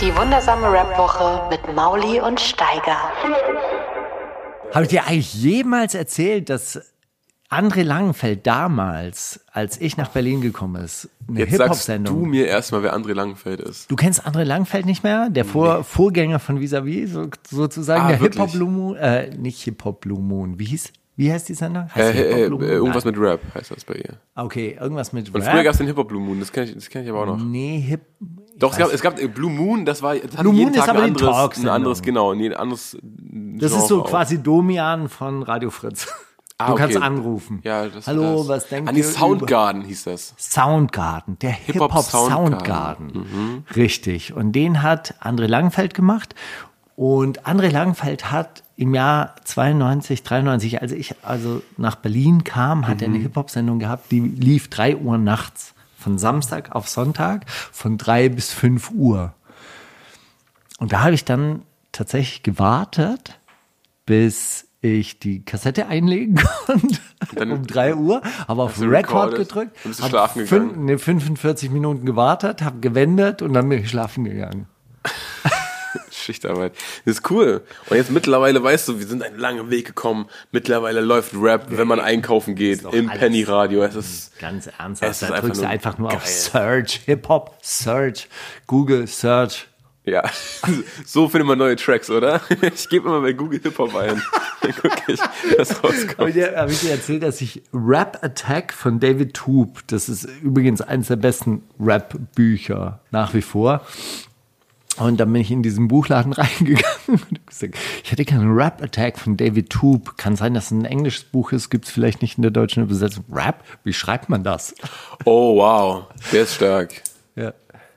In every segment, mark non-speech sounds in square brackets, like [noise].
Die wundersame Rap-Woche mit Mauli und Steiger. Habe ich dir eigentlich jemals erzählt, dass André Langenfeld damals, als ich nach Berlin gekommen ist, eine Jetzt sagst du Hip-Hop-Sendung. mir erstmal, wer André Langenfeld ist. Du kennst André Langenfeld nicht mehr? Der Vor Vorgänger von Vis-a-vis, so, sozusagen. Ah, der wirklich? Hip-Hop Blue Moon, äh, nicht Hip-Hop Blue Moon. Wie hieß, wie heißt die Sendung? Äh, Heißt die äh, Hip-Hop äh, Blue Moon? irgendwas Nein. mit Rap heißt das bei ihr. Okay, irgendwas mit Und Rap. früher gab es den Hip-Hop Blue Moon, das kenne ich, das kenn ich aber auch noch. Nee, Hip. Doch, es gab, es gab Blue Moon, das war das Blue Moon ist aber ein die anderes, ein Talksendung. anderes, genau, ein anderes Das ist so Genre auch. quasi Domian von Radio Fritz. Ah, du okay. kannst anrufen. Ja, das Hallo, das. was denkt Ah, nee, ihr über- Soundgarden hieß das. Soundgarden, der Hip-Hop Hip-Hop Soundgarden. Soundgarden. Richtig. Und den hat André Langenfeld gemacht. Und André Langenfeld hat im Jahr 92, 93, als ich also nach Berlin kam, hat er eine Hip-Hop-Sendung gehabt, die lief 3 Uhr nachts. Von Samstag auf Sonntag, von 3 bis 5 Uhr. Und da habe ich dann tatsächlich gewartet, bis ich die Kassette einlegen [laughs] konnte um 3 Uhr, habe auf Record recorded, gedrückt, dann bist du hab schlafen fün- gegangen. ne, 45 Minuten gewartet, habe gewendet und dann bin ich schlafen gegangen. [laughs] Schichtarbeit. Das ist cool. Und jetzt mittlerweile weißt du, wir sind einen langen Weg gekommen. Mittlerweile läuft Rap, wenn man einkaufen geht, im Penny Radio. Es ist Ganz Es ernsthaft, ist da drückst du einfach nur auf geil. Search, Hip-Hop, Search, Google, Search. ja, [laughs] so findet man neue Tracks, oder? [laughs] Ich gebe immer bei Google Hip Hop ein. [laughs] Dann gucke ich, was Habe rauskommt. ich, dir- hab ich dir erzählt, dass ich Rap Attack von David Toop, das ist übrigens eines der besten Rap-Bücher nach wie vor. Und dann bin ich in diesen Buchladen [laughs] reingegangen und gesagt, ich hätte gerne Rap Attack von David Toop. Kann sein, dass es ein englisches Buch ist, gibt es vielleicht nicht in der deutschen Übersetzung. Rap? Wie schreibt man das? Oh, wow. Der ist stark. Ja.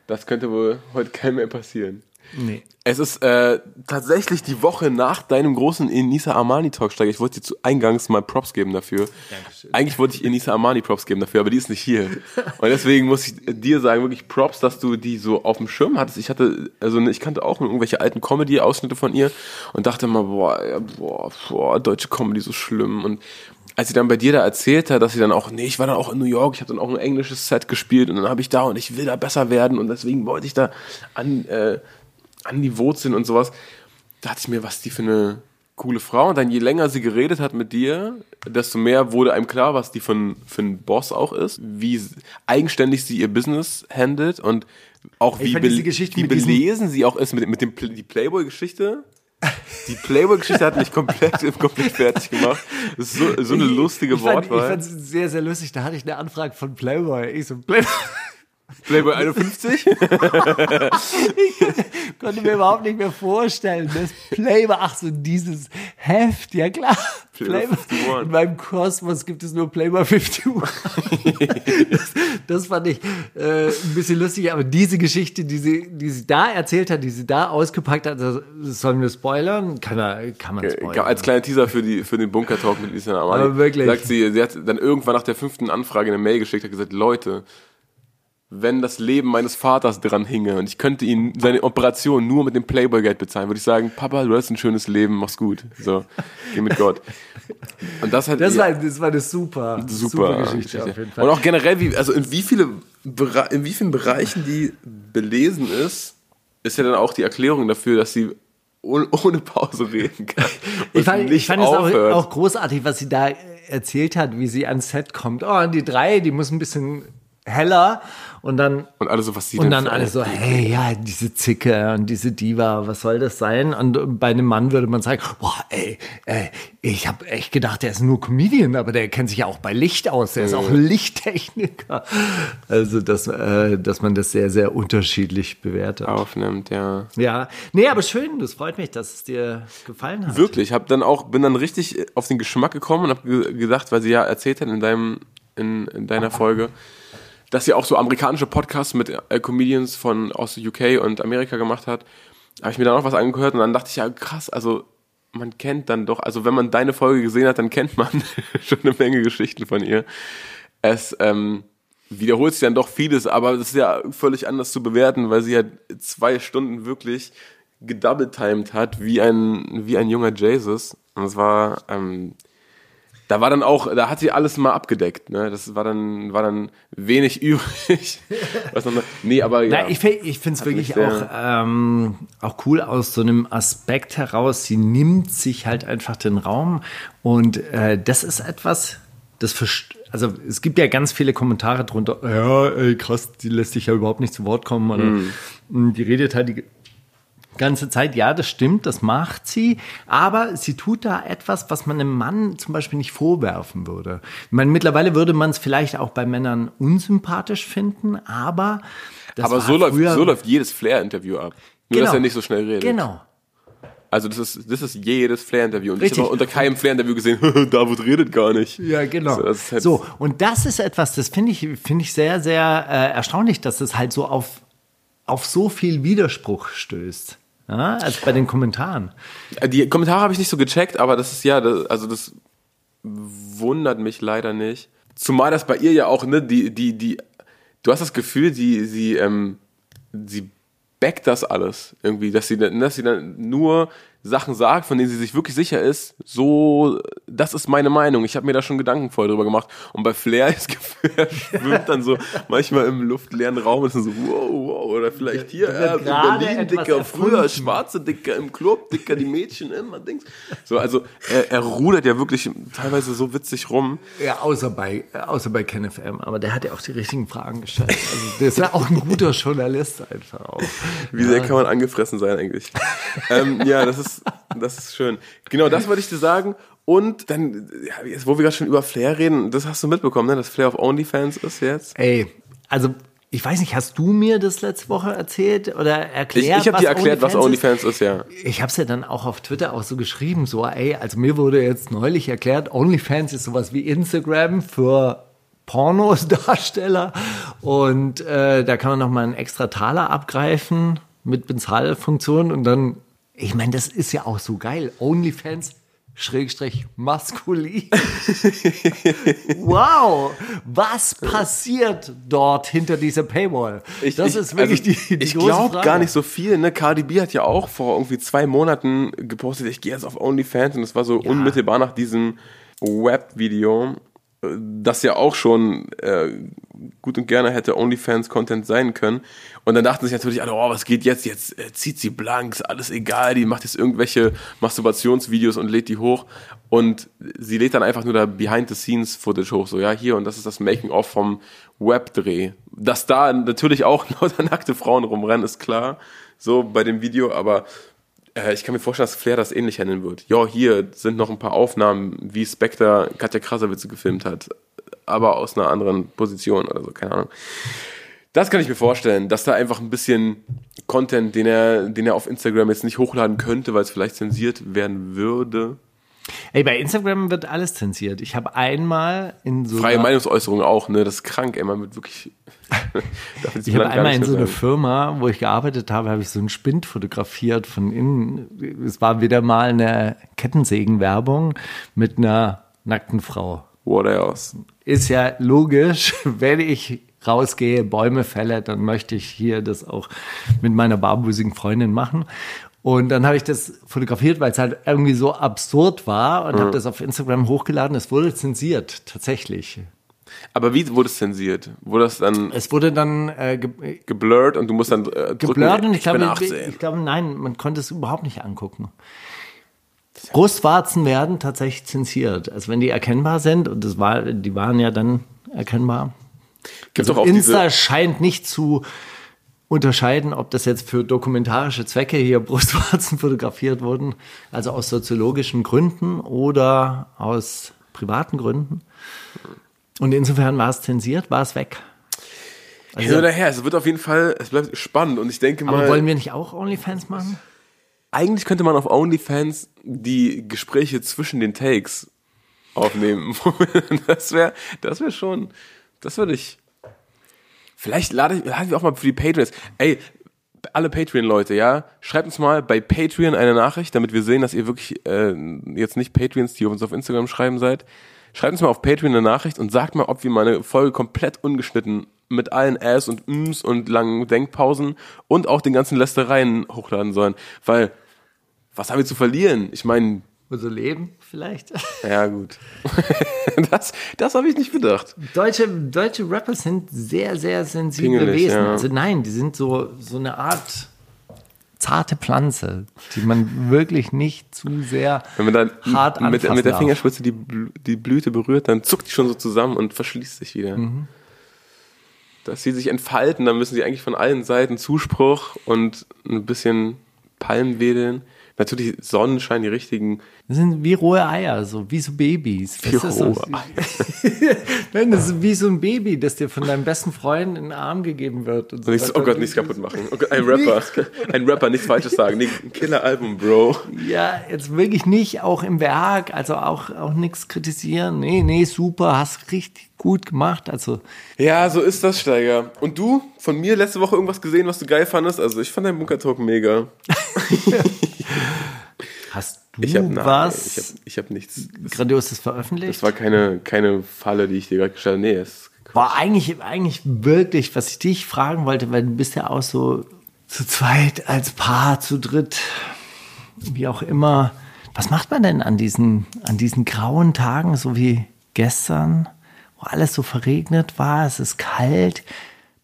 Das könnte wohl heute keinem mehr passieren. Nee. Es ist äh, tatsächlich die Woche nach deinem großen Enisa Armani Talk Steiger. Ich wollte dir zu eingangs mal Props geben dafür. Dankeschön. Eigentlich wollte ich Enisa Armani Props geben dafür, aber die ist nicht hier. [laughs] Und deswegen muss ich dir sagen, wirklich Props, dass du die so auf dem Schirm hattest. Ich hatte, also ich kannte auch irgendwelche alten Comedy-Ausschnitte von ihr und dachte immer, boah, ja, boah, boah, deutsche Comedy so schlimm. Und als sie dann bei dir da erzählt hat, dass sie dann auch, nee, ich war dann auch in New York, ich habe dann auch ein englisches Set gespielt und dann habe ich da und ich will da besser werden und deswegen wollte ich da an, äh, an die Wurzeln und sowas. Da dachte ich mir, was die für eine coole Frau. Und dann je länger sie geredet hat mit dir, desto mehr wurde einem klar, was die für ein, für ein Boss auch ist, wie eigenständig sie ihr Business handelt und auch Ich wie, fand Geschichte wie belesen sie auch ist mit, mit dem Pl- die Playboy-Geschichte. Die Playboy-Geschichte hat mich komplett, [laughs] komplett fertig gemacht. Das ist so, so eine lustige ich fand, Ich Wortwahl. fand es sehr, sehr lustig. Da hatte ich eine Anfrage von Playboy. Ich so, Playboy. Playboy 51? konnte mir überhaupt nicht mehr vorstellen, dass Playboy, ach so, dieses Heft, ja klar. Playboy 51. In meinem Kosmos gibt es nur Playboy 51. das, [laughs] das fand ich äh, ein bisschen lustig, aber diese Geschichte, die sie, die sie da erzählt hat, die sie da ausgepackt hat, das sollen wir spoilern? Kann, er, kann man spoilern. Als kleiner Teaser für, die, für den Bunker-Talk mit Lisa Amani. Aber wirklich. Sagt sie, sie hat dann irgendwann nach der fünften Anfrage eine Mail geschickt, hat gesagt, Leute, wenn das Leben meines Vaters dran hinge und ich könnte ihn seine Operation nur mit dem Playboy-Geld bezahlen, würde ich sagen, Papa, du hast ein schönes Leben, mach's gut. So, geh mit Gott. Und das hat das, war, das war eine super, super, Geschichte, auf jeden Fall. Und auch generell, wie, also in wie viele in wie vielen Bereichen die belesen ist, ist ja dann auch die Erklärung dafür, dass sie ohne, Pause reden kann. [laughs] Ich fand, ich fand es auch, auch großartig, was sie da erzählt hat, wie sie ans Set kommt. Oh, und die drei, die muss ein bisschen heller und dann Und alle so, was sie und dann alle so, hey, ja, diese Zicke und diese Diva, was soll das sein? Und bei einem Mann würde man sagen, boah, ey, ey ich habe echt gedacht, der ist nur Comedian, aber der kennt sich ja auch bei Licht aus, der ist auch Lichttechniker. Also, dass, äh, dass man das sehr, sehr unterschiedlich bewertet. aufnimmt, ja. Ja, nee, aber schön, das freut mich, dass es dir gefallen hat. Wirklich, hab dann auch, bin dann richtig auf den Geschmack gekommen und habe ge gedacht, weil sie ja erzählt hat in deinem, in, in deiner Folge, dass sie auch so amerikanische Podcasts mit äh, Comedians von aus UK und Amerika gemacht hat, habe ich mir dann auch was angehört und dann dachte ich, ja krass, also man kennt dann doch, also wenn man deine Folge gesehen hat, dann kennt man [laughs] schon eine Menge Geschichten von ihr. Es ähm, wiederholt sich dann doch vieles, aber es ist ja völlig anders zu bewerten, weil sie ja zwei Stunden wirklich gedoubletimed hat, wie ein, wie ein junger Jesus. Und es war, ähm, da war dann auch, da hat sie alles mal abgedeckt, ne? Das war dann, war dann wenig [laughs] übrig. Was noch, nee, aber ja. Na, ich ich finde es wirklich auch, ähm, auch cool aus so einem Aspekt heraus. Sie nimmt sich halt einfach den Raum und äh, das ist etwas, das also es gibt ja ganz viele Kommentare drunter. Ja, ey, krass, die lässt sich ja überhaupt nicht zu Wort kommen oder Mhm. die redet halt die ganze Zeit. Ja, das stimmt, das macht sie, aber sie tut da etwas, was man einem Mann zum Beispiel nicht vorwerfen würde. Ich meine, mittlerweile würde man es vielleicht auch bei Männern unsympathisch finden, aber das aber so läuft, so läuft jedes Flair-Interview ab. Nur, dass er nicht so schnell redet. Genau. Also das ist, das ist jedes Flair-Interview. Und Richtig. ich habe unter keinem Flair-Interview gesehen, [laughs] David redet gar nicht. Ja, genau. So, das halt- so, und das ist etwas, das finde ich, finde ich sehr, sehr äh, erstaunlich, dass es halt so auf, auf so viel Widerspruch stößt. Ja, als bei den Kommentaren. Die Kommentare habe ich nicht so gecheckt, aber das ist ja, das, also das wundert mich leider nicht. Zumal das bei ihr ja auch, ne, die, die, die, du hast das Gefühl, sie, sie, ähm, sie backt das alles irgendwie, dass sie, dass sie dann nur Sachen sagt, von denen sie sich wirklich sicher ist, so, das ist meine Meinung. Ich habe mir da schon Gedanken voll drüber gemacht. Und bei Flair ist [laughs] er schwimmt dann so manchmal im luftleeren Raum und ist dann so, wow, wow, oder vielleicht hier, ja, Berlin, Dicker, früher erfunden. schwarze Dicker im Club, Dicker, die Mädchen immer, Dings. So, also er, er rudert ja wirklich teilweise so witzig rum. Ja, außer bei, außer bei KenFM, aber der hat ja auch die richtigen Fragen gestellt. Also, der ist ja auch ein guter Journalist einfach auch. Wie sehr kann man angefressen sein eigentlich? ähm, ja, das ist, das ist schön. Genau, das wollte ich dir sagen. Und dann, ja, jetzt, wo wir gerade schon über Flair reden, das hast du mitbekommen, ne, dass Flair auf OnlyFans ist jetzt? Ey, also, ich weiß nicht, hast du mir das letzte Woche erzählt oder erklärt? Ich, ich habe dir erklärt, was OnlyFans ist? OnlyFans ist, ja. Ich habe es ja dann auch auf Twitter auch so geschrieben, so, ey, also mir wurde jetzt neulich erklärt, OnlyFans ist sowas wie Instagram für Pornos-Darsteller und äh, da kann man noch mal einen extra Taler abgreifen mit Bezahlfunktion und dann, ich meine, das ist ja auch so geil, OnlyFans Schrägstrich maskulin. [laughs] wow, was passiert dort hinter dieser Paywall? das ist wirklich also, die, die Ich glaube gar nicht so viel. Ne? Cardi B hat ja auch vor irgendwie zwei Monaten gepostet, ich gehe jetzt auf OnlyFans und das war so unmittelbar nach diesem Web-Video, das ja auch schon äh, gut und gerne hätte OnlyFans-Content sein können. Und dann dachten sich natürlich alle, oh, was geht jetzt? Jetzt äh, zieht sie blank, ist alles egal, die macht jetzt irgendwelche Masturbationsvideos und lädt die hoch. Und sie lädt dann einfach nur da Behind-the-Scenes-Footage hoch, so, ja, hier, und das ist das Making-of vom Webdreh. Dass da natürlich auch [laughs] lauter nackte Frauen rumrennen, ist klar, so bei dem Video, aber äh, ich kann mir vorstellen, dass Flair das ähnlich handeln wird. Ja, hier sind noch ein paar Aufnahmen, wie Spectre Katja Krasavitze gefilmt hat, aber aus einer anderen Position oder so, keine Ahnung. Das kann ich mir vorstellen, dass da einfach ein bisschen Content, den er, den er auf Instagram jetzt nicht hochladen könnte, weil es vielleicht zensiert werden würde. Ey, bei Instagram wird alles zensiert. Ich habe einmal in so Freie einer, Meinungsäußerung auch, ne? Das ist krank, ey, man wird wirklich. [laughs] Ich habe einmal in so einer sagen. Firma, wo ich gearbeitet habe, habe ich so einen Spind fotografiert von innen. Es war wieder mal eine Kettensägenwerbung mit einer nackten Frau. What else? Ist ja logisch, [laughs] wenn ich rausgehe, Bäume fälle, dann möchte ich hier das auch mit meiner barbusigen Freundin machen. Und dann habe ich das fotografiert, weil es halt irgendwie so absurd war und habe das auf Instagram hochgeladen. Es wurde zensiert, tatsächlich. Aber wie wurde es zensiert? Wurde das dann Es wurde dann äh, ge geblurrt und du musst dann äh, drücken, geblurrt und ich glaube, 18. ich glaube, nein, man konnte es überhaupt nicht angucken. Brustwarzen werden tatsächlich zensiert. Also wenn die erkennbar sind, und das war, die waren ja dann erkennbar. Gibt Also Insta diese, scheint nicht zu unterscheiden, ob das jetzt für dokumentarische Zwecke hier [laughs] Brustwarzen fotografiert wurden, also aus soziologischen Gründen oder aus privaten Gründen. Und insofern war es zensiert, war es weg. hin oder her. Es wird auf jeden Fall, es bleibt spannend und ich denke Aber mal, wollen wir nicht auch OnlyFans machen? eigentlich könnte man auf OnlyFans die Gespräche zwischen den Takes aufnehmen. [laughs] das wäre, das wäre schon, das würde ich, Vielleicht lade ich, lade ich auch mal für die Patreons. Ey, alle Patreon-Leute, ja, schreibt uns mal bei Patreon eine Nachricht, damit wir sehen, dass ihr wirklich äh, jetzt nicht Patreons, die uns auf Instagram schreiben seid. Schreibt uns mal auf Patreon eine Nachricht und sagt mal, ob wir mal eine Folge komplett ungeschnitten mit allen Äs und Ms und langen Denkpausen und auch den ganzen Lästereien hochladen sollen. Weil, was haben wir zu verlieren? Ich meine, Unser Leben vielleicht. [laughs] ja gut. [laughs] das das habe ich nicht bedacht. Deutsche, deutsche Rapper sind sehr, sehr sensible Pingelig, Wesen. ja. Also nein, die sind so, so eine Art zarte Pflanze, die man wirklich nicht zu sehr Wenn man dann hart mit, mit der. Fingerspitze die, die Blüte berührt, dann zuckt die schon so zusammen und verschließt sich wieder. Mhm. Dass sie sich entfalten, dann müssen sie eigentlich von allen Seiten Zuspruch und ein bisschen Palmen wedeln. Natürlich Sonnenschein, die richtigen. Das sind wie rohe Eier, so wie so Babys. Wie Das ist so- rohe [laughs] Nein, das ist wie so ein Baby, das dir von deinem besten Freund in den Arm gegeben wird. Und so Und ich so, oh weiter. Gott, nichts kaputt machen. Oh Gott, ein Rapper. [laughs] Ein Rapper, nichts Falsches sagen. Nee, ein Killer-Album, Bro. Ja, jetzt wirklich nicht, auch im Werk, also auch, auch nichts kritisieren. Nee, nee, super, hast richtig gut gemacht. Also, Ja, so ist das, Steiger. Und du? Von mir letzte Woche irgendwas gesehen, was du geil fandest? Also ich fand dein Bunker-Talk mega. [laughs] hast du Ich habe was Ich habe ich hab nichts. Das, Grandioses veröffentlicht? das war keine, keine Falle, die ich dir gerade gestellt habe. Nee, es War eigentlich, eigentlich wirklich, was ich dich fragen wollte, weil du bist ja auch so zu zweit, als Paar, zu dritt, wie auch immer. Was macht man denn an diesen, an diesen grauen Tagen, so wie gestern, wo alles so verregnet war, es ist kalt,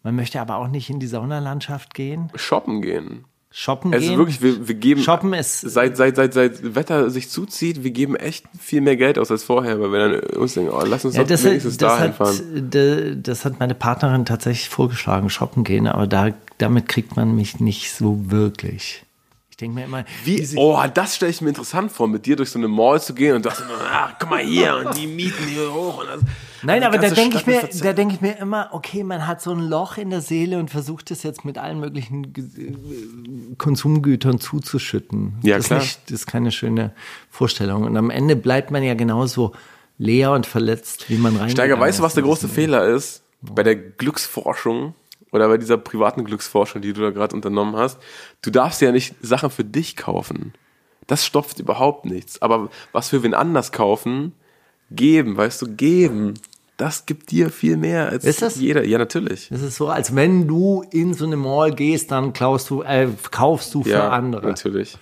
man möchte aber auch nicht in die Saunalandschaft gehen, shoppen gehen. Shoppen Es gehen? ist wirklich, wir, wir geben. Shoppen ist- Seit, seit, seit, seit Wetter sich zuzieht, wir geben echt viel mehr Geld aus als vorher, weil wir dann uns denken, oh, lass uns Ja, doch das, hat, wenigstens das, dahin hat, fahren. de- das hat meine Partnerin tatsächlich vorgeschlagen, shoppen gehen, aber da, damit kriegt man mich nicht so wirklich. Ich denke mir immer, Wie, oh, das stelle ich mir interessant vor, mit dir durch so eine Mall zu gehen und dachte, ach, guck mal hier und die mieten hier hoch und das. Nein, aber da denke ich mir, ist da denke ich mir immer, okay, man hat so ein Loch in der Seele und versucht es jetzt mit allen möglichen äh, Konsumgütern zuzuschütten. Ja, das klar. Ist nicht, das ist keine schöne Vorstellung. Und am Ende bleibt man ja genauso leer und verletzt, wie man rein. Steiger, weißt du, was der große Fehler ist? Bei der Glücksforschung oder bei dieser privaten Glücksforschung, die du da gerade unternommen hast. Du darfst ja nicht Sachen für dich kaufen. Das stopft überhaupt nichts. Aber was für wen anders kaufen, geben, weißt du, geben. Das gibt dir viel mehr als Ist das? jeder. Ja, natürlich. Das ist so, als wenn du in so eine Mall gehst, dann klaust du, äh, kaufst du für ja, andere. natürlich.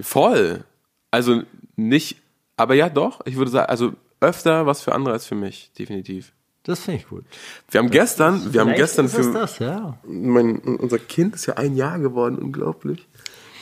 Voll. Also nicht, aber ja doch, ich würde sagen, also öfter was für andere als für mich, definitiv. Das finde ich gut. Wir haben gestern, wir haben gestern ist es für das, ja. mein, unser Kind ist ja ein Jahr geworden, unglaublich.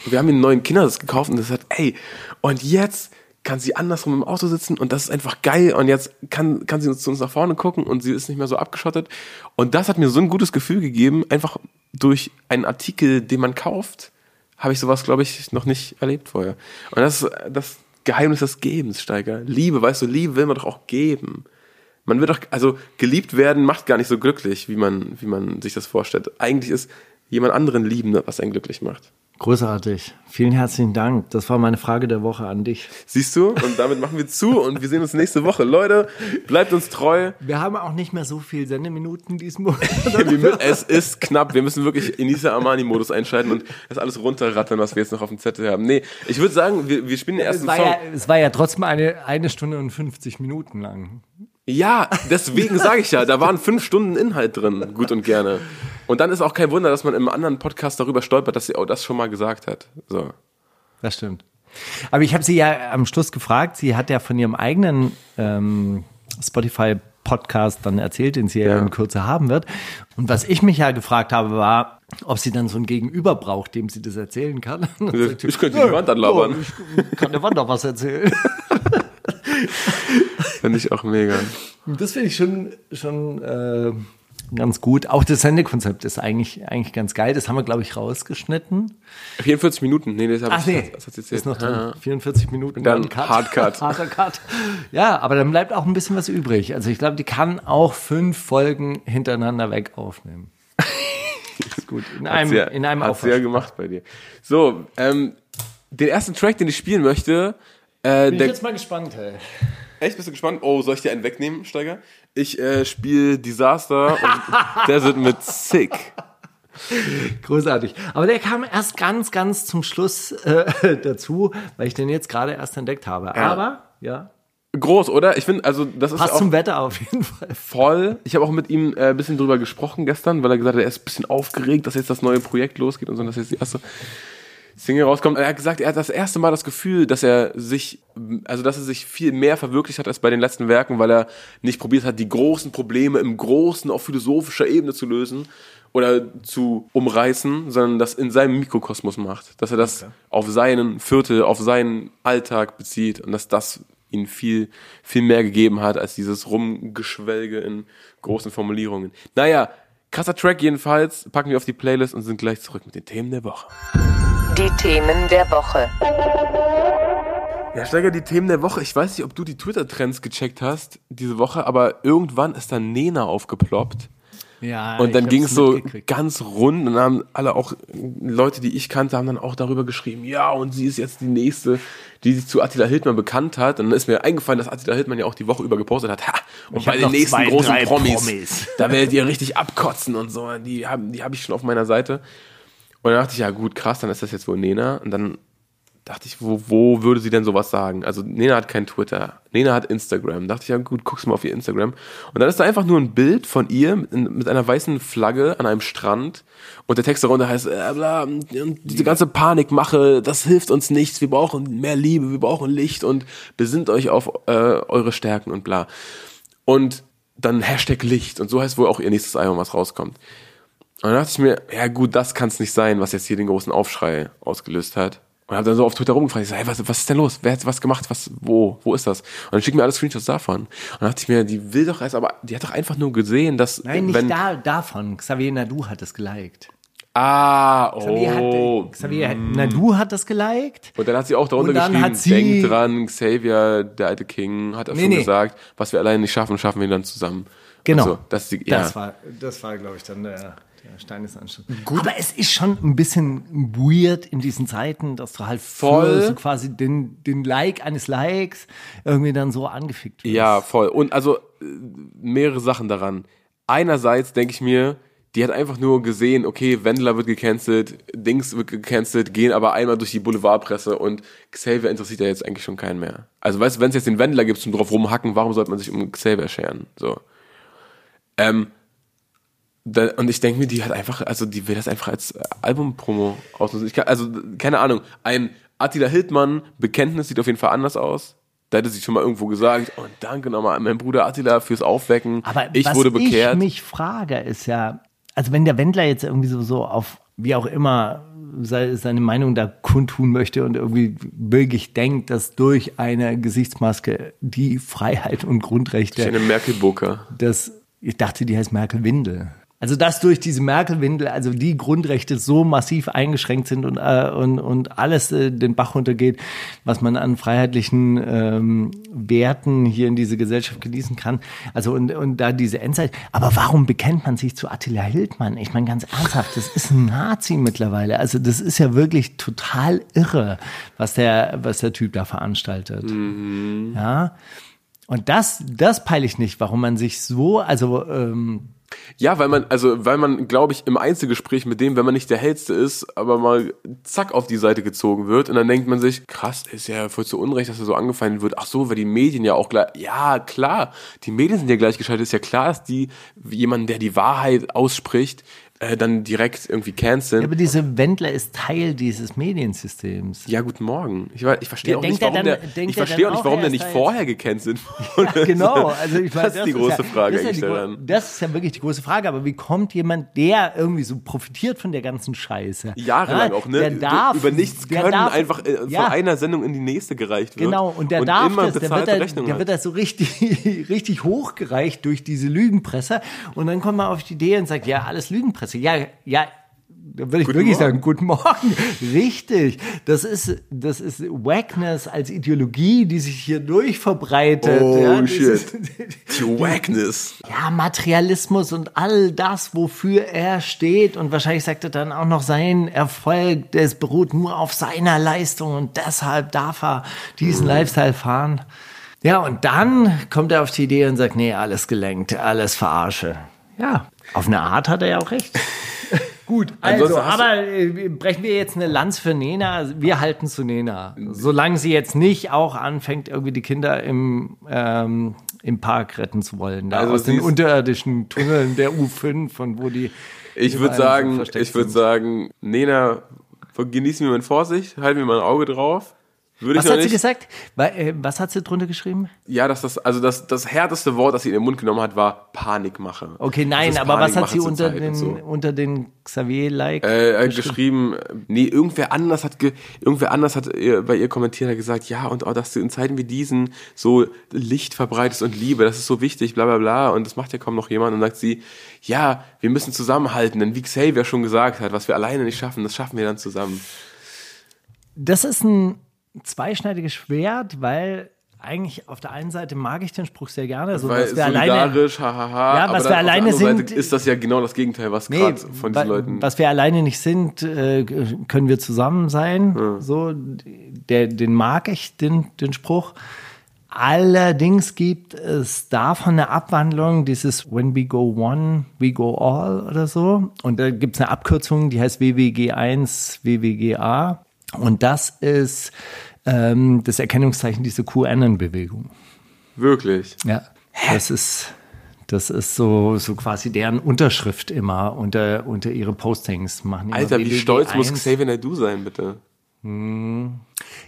Wir haben ihm einen neuen Kindersitz gekauft und das hat, ey, und jetzt kann sie andersrum im Auto sitzen und das ist einfach geil und jetzt kann, kann sie uns zu uns nach vorne gucken und sie ist nicht mehr so abgeschottet. Und das hat mir so ein gutes Gefühl gegeben, einfach durch einen Artikel, den man kauft, habe ich sowas, glaube ich, noch nicht erlebt vorher. Und das ist das Geheimnis des Gebens, Steiger. Liebe, weißt du, Liebe will man doch auch geben. Man wird doch, also geliebt werden macht gar nicht so glücklich, wie man, wie man sich das vorstellt. Eigentlich ist jemand anderen lieben, was einen glücklich macht. Großartig. Vielen herzlichen Dank. Das war meine Frage der Woche an dich. Siehst du? Und damit machen wir zu und wir sehen uns nächste Woche. Leute, bleibt uns treu. Wir haben auch nicht mehr so viel Sendeminuten [laughs] mü- Es ist knapp. Wir müssen wirklich in dieser Armani-Modus einschalten und das alles runterrattern, was wir jetzt noch auf dem Zettel haben. Nee, ich würde sagen, wir, wir spielen den Es ersten war, Song. ja, es war ja trotzdem eine, eine Stunde und 50 Minuten lang. Ja, deswegen sage ich ja, da waren fünf Stunden Inhalt drin, gut und gerne. Und dann ist auch kein Wunder, dass man im anderen Podcast darüber stolpert, dass sie auch das schon mal gesagt hat. So. Das stimmt. Aber ich habe sie ja am Schluss gefragt. Sie hat ja von ihrem eigenen ähm, Spotify-Podcast dann erzählt, den sie ja, Ja. in Kürze haben wird. Und was ich mich ja gefragt habe, war, ob sie dann so ein Gegenüber braucht, dem sie das erzählen kann. [laughs] Sie, Ich könnte die Wand anlabern. "Ja, ich kann der Wand doch was erzählen. [laughs] [laughs] Finde ich auch mega. Das finde ich schon, schon äh, ganz gut. Auch das Sendekonzept ist eigentlich, eigentlich ganz geil. Das haben wir, glaube ich, rausgeschnitten. 44 Minuten. Nee, das habe ich. nee, Das hat jetzt ist noch drin. Ja. 44 Minuten. Dann Hard Cut. [laughs] Harter Cut. Ja, aber dann bleibt auch ein bisschen was übrig. Also ich glaube, die kann auch fünf Folgen hintereinander weg aufnehmen. [laughs] ist gut. In einem, Hat's ja, in einem ja Aufwasch. gemacht bei dir. So, ähm, den ersten Track, den ich spielen möchte, äh, Bin ich jetzt mal gespannt, hey. Echt, bist du gespannt? Oh, soll ich dir einen wegnehmen, Steiger? Ich äh, spiele Disaster und [laughs] Desert mit Sick. Großartig. Aber der kam erst ganz, ganz zum Schluss äh, [laughs] dazu, weil ich den jetzt gerade erst entdeckt habe. Ja. Aber, ja, Groß, oder? Ich finde, also das ist passt ja auch zum Wetter auf jeden Fall. voll. Ich habe auch mit ihm äh, ein bisschen drüber gesprochen gestern, weil er gesagt hat, er ist ein bisschen aufgeregt, dass jetzt das neue Projekt losgeht und so, dass jetzt die erste Single rauskommt. Er hat gesagt, er hat das erste Mal das Gefühl, dass er sich, also dass er sich viel mehr verwirklicht hat als bei den letzten Werken, weil er nicht probiert hat, die großen Probleme im großen, auf philosophischer Ebene zu lösen oder zu umreißen, sondern das in seinem Mikrokosmos macht. Dass er das auf seinen Viertel, auf seinen Alltag bezieht und dass das ihn viel, viel mehr gegeben hat als dieses Rumgeschwelge in großen Formulierungen. Naja, krasser Track jedenfalls, packen wir auf die Playlist und sind gleich zurück mit den Themen der Woche. Die Themen der Woche. Ja, Steiger, die Themen der Woche. Ich weiß nicht, ob du die Twitter-Trends gecheckt hast diese Woche, aber irgendwann ist dann Nena aufgeploppt. Ja, Und dann ging es so ganz rund und haben alle auch, Leute, die ich kannte, haben dann auch darüber geschrieben, ja, und sie ist jetzt die nächste, die sich zu Attila Hildmann bekannt hat. Und dann ist mir eingefallen, dass Attila Hildmann ja auch die Woche über gepostet hat, ha, und Ich bei den nächsten zwei, großen Promis, Promis. [laughs] da werdet ihr richtig abkotzen und so. Die haben die hab ich schon auf meiner Seite. Und dann dachte ich, ja gut, krass, dann ist das jetzt wohl Nena. Und dann dachte ich, wo, wo würde sie denn sowas sagen? Also Nena hat kein Twitter, Nena hat Instagram. Dachte ich, ja gut, guckst mal auf ihr Instagram. Und dann ist da einfach nur ein Bild von ihr mit, einer weißen Flagge an einem Strand und der Text darunter heißt, äh, bla, diese ganze Panikmache, das hilft uns nichts, wir brauchen mehr Liebe, wir brauchen Licht und besinnt euch auf äh, eure Stärken und bla. Und dann Hashtag Licht und so heißt wohl auch ihr nächstes Album, was rauskommt. Und dann dachte ich mir, ja gut, das kann es nicht sein, was jetzt hier den großen Aufschrei ausgelöst hat. Und habe dann so auf Twitter rumgefragt, ich so, hey, was, was ist denn los? Wer hat was gemacht? Was, wo, wo ist das? Und dann schicken mir alle Screenshots davon. Und dann dachte ich mir, die will doch erst, aber die hat doch einfach nur gesehen, dass Nein, nicht wenn, da, davon. Xavier Nadu hat es geliked. Ah, Xavier, oh. hat, Xavier Nadu hat das geliked. Und dann hat sie auch darunter geschrieben, hat sie- denk dran, Xavier, der alte King, hat auch Nee, schon nee. gesagt, was wir alleine nicht schaffen, schaffen wir dann zusammen. Genau. So, das ist die, ja. Das war, das war, glaube ich, dann der, der Stein des Anstoßes. Aber es ist schon ein bisschen weird in diesen Zeiten, dass du halt Voll. so quasi den, den Like eines Likes irgendwie dann so angefickt wirst. Ja, voll. Und also äh, mehrere Sachen daran. Einerseits denke ich mir, die hat einfach nur gesehen, okay, Wendler wird gecancelt, Dings wird gecancelt, gehen aber einmal durch die Boulevardpresse und Xavier interessiert ja jetzt eigentlich schon keinen mehr. Also weißt du, wenn es jetzt den Wendler gibt zum drauf rumhacken, warum sollte man sich um Xavier scheren? So. Ähm, und ich denke mir, die hat einfach, also die will das einfach als äh, Albumpromo ausnutzen. Ich kann, also, keine Ahnung, ein Attila Hildmann Bekenntnis sieht auf jeden Fall anders aus. Da hätte sie schon mal irgendwo gesagt, und danke nochmal an meinen Bruder Attila fürs Aufwecken. Aber ich was wurde bekehrt. ich mich frage, ist ja, also wenn der Wendler jetzt irgendwie so, so auf, wie auch immer, sei- seine Meinung da kundtun möchte und irgendwie wirklich denkt, dass durch eine Gesichtsmaske die Freiheit und Grundrechte eine Merkel-Burka. das, ich dachte, die heißt Merkel-Windel. Also, dass durch diese Merkel-Windel, also die Grundrechte so massiv eingeschränkt sind und, äh, und, und alles äh, den Bach runtergeht, was man an freiheitlichen ähm, Werten hier in diese Gesellschaft genießen kann. Also, und, und da diese Endzeit. Aber warum bekennt man sich zu Attila Hildmann? Ich meine, ganz ernsthaft, das ist ein Nazi mittlerweile. Also, das ist ja wirklich total irre, was der, was der Typ da veranstaltet. Ja. Und das, das peile ich nicht, warum man sich so, also ähm, Ja, weil man, also, weil man, glaube ich, im Einzelgespräch mit dem, wenn man nicht der Hellste ist, aber mal zack auf die Seite gezogen wird und dann denkt man sich, krass, ist ja voll zu Unrecht, dass er so angefeindet wird. Ach so, weil die Medien ja auch gleich, ja, klar, die Medien sind ja gleichgeschaltet, ist ja klar, dass die, jemanden, der die Wahrheit ausspricht, äh, dann direkt irgendwie canceln. Ja, aber diese Wendler ist Teil dieses Mediensystems. Ja, guten Morgen. Ich, ich verstehe Ja, auch nicht, warum dann- der, ich er verstehe auch nicht, warum er der nicht vorher gecancelt wurde. [laughs] Genau, also ich meine, das ist die große ja, Frage das ist ja die. Das ist ja wirklich die große Frage. Aber wie kommt jemand, der irgendwie so profitiert von der ganzen Scheiße? Jahrelang ja, auch, ne? Der darf, Über nichts können, darf, einfach äh, ja, von einer Sendung in die nächste gereicht wird. Genau, und der darf immer das, der wird, da, der wird da so richtig, [laughs] richtig hochgereicht durch diese Lügenpresse. Und dann kommt man auf die Idee und sagt, ja, alles Lügenpresse. Ja, ja, da würde ich Guten wirklich Morgen. sagen, guten Morgen. [laughs] Richtig. Das ist, das ist Wackness als Ideologie, die sich hier durchverbreitet. Oh, ja, shit. [laughs] Die Wackness. ja, Materialismus und all das, wofür er steht. Und wahrscheinlich sagt er dann auch noch, sein Erfolg, das beruht nur auf seiner Leistung und deshalb darf er diesen Lifestyle fahren. Ja, und dann kommt er auf die Idee und sagt, nee, alles gelenkt, alles verarsche. Ja, auf eine Art hat er ja auch recht. [laughs] Gut, also, aber äh, brechen wir jetzt eine Lanz für Nena. Wir halten zu Nena. Solange sie jetzt nicht auch anfängt, irgendwie die Kinder im, ähm, im Park retten zu wollen. Da Also aus den ist- unterirdischen Tunneln der U5, von wo die. Ich würde sagen, ich würde sagen, Nena, genießen wir mit Vorsicht, halten wir mal ein Auge drauf. Würde Was hat sie gesagt? Äh, Was hat sie drunter geschrieben? Ja, dass das, also das, das härteste Wort, das sie in den Mund genommen hat, war Panikmache. Okay, nein, aber was hat sie unter Zeit den, so. unter den Xavier-like? Äh, äh, geschrieben, nee, irgendwer anders hat, ge, irgendwer anders hat ihr, bei ihr kommentiert, hat gesagt, ja, und auch, dass du in Zeiten wie diesen so Licht verbreitest und Liebe, das ist so wichtig, bla, bla, bla, und das macht ja kaum noch jemand, und sagt sie, ja, wir müssen zusammenhalten, denn wie Xavier schon gesagt hat, was wir alleine nicht schaffen, das schaffen wir dann zusammen. Das ist ein zweischneidiges Schwert, weil eigentlich auf der einen Seite mag ich den Spruch sehr gerne. So, Weil wir solidarisch, hahaha, Ja, aber was dann wir alleine sind- Seite ist das ja genau das Gegenteil, was nee, gerade von diesen Leuten... was wir alleine nicht sind, äh, können wir zusammen sein. So, der, den mag ich, den, den Spruch. Allerdings gibt es davon eine Abwandlung, dieses When we go one, we go all oder so. Und da gibt es eine Abkürzung, die heißt WWG1, WWGA. Und das ist ähm, das Erkennungszeichen dieser QAnon-Bewegung. Wirklich. Ja, das ist, das ist so, so quasi deren Unterschrift immer unter, unter ihre Postings. Machen Alter, wie stolz muss 1. Xavier Naidoo sein, bitte?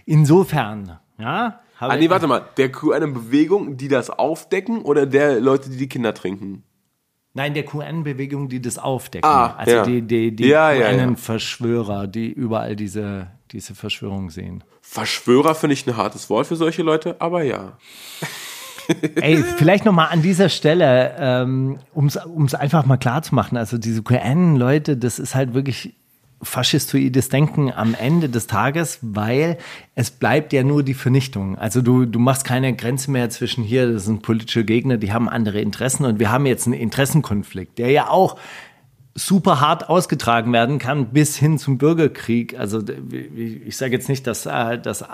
Insofern, ja. Ah, nee, warte mal. Der QAnon-Bewegung, die das aufdecken oder der Leute, die die Kinder trinken? Nein, der QN-Bewegung, die das aufdecken. Ah, also ja. die, die, die Ja. QN-Verschwörer, die überall diese, diese Verschwörung sehen. Verschwörer finde ich ein hartes Wort für solche Leute, aber ja. Ey, vielleicht noch mal an dieser Stelle, ähm, um es einfach mal klar zu machen, also diese QN-Leute, das ist halt wirklich faschistoides Denken am Ende des Tages, weil es bleibt ja nur die Vernichtung. Also du, du machst keine Grenze mehr zwischen hier, das sind politische Gegner, die haben andere Interessen und wir haben jetzt einen Interessenkonflikt, der ja auch super hart ausgetragen werden kann bis hin zum Bürgerkrieg. Also ich sage jetzt nicht, dass, äh, dass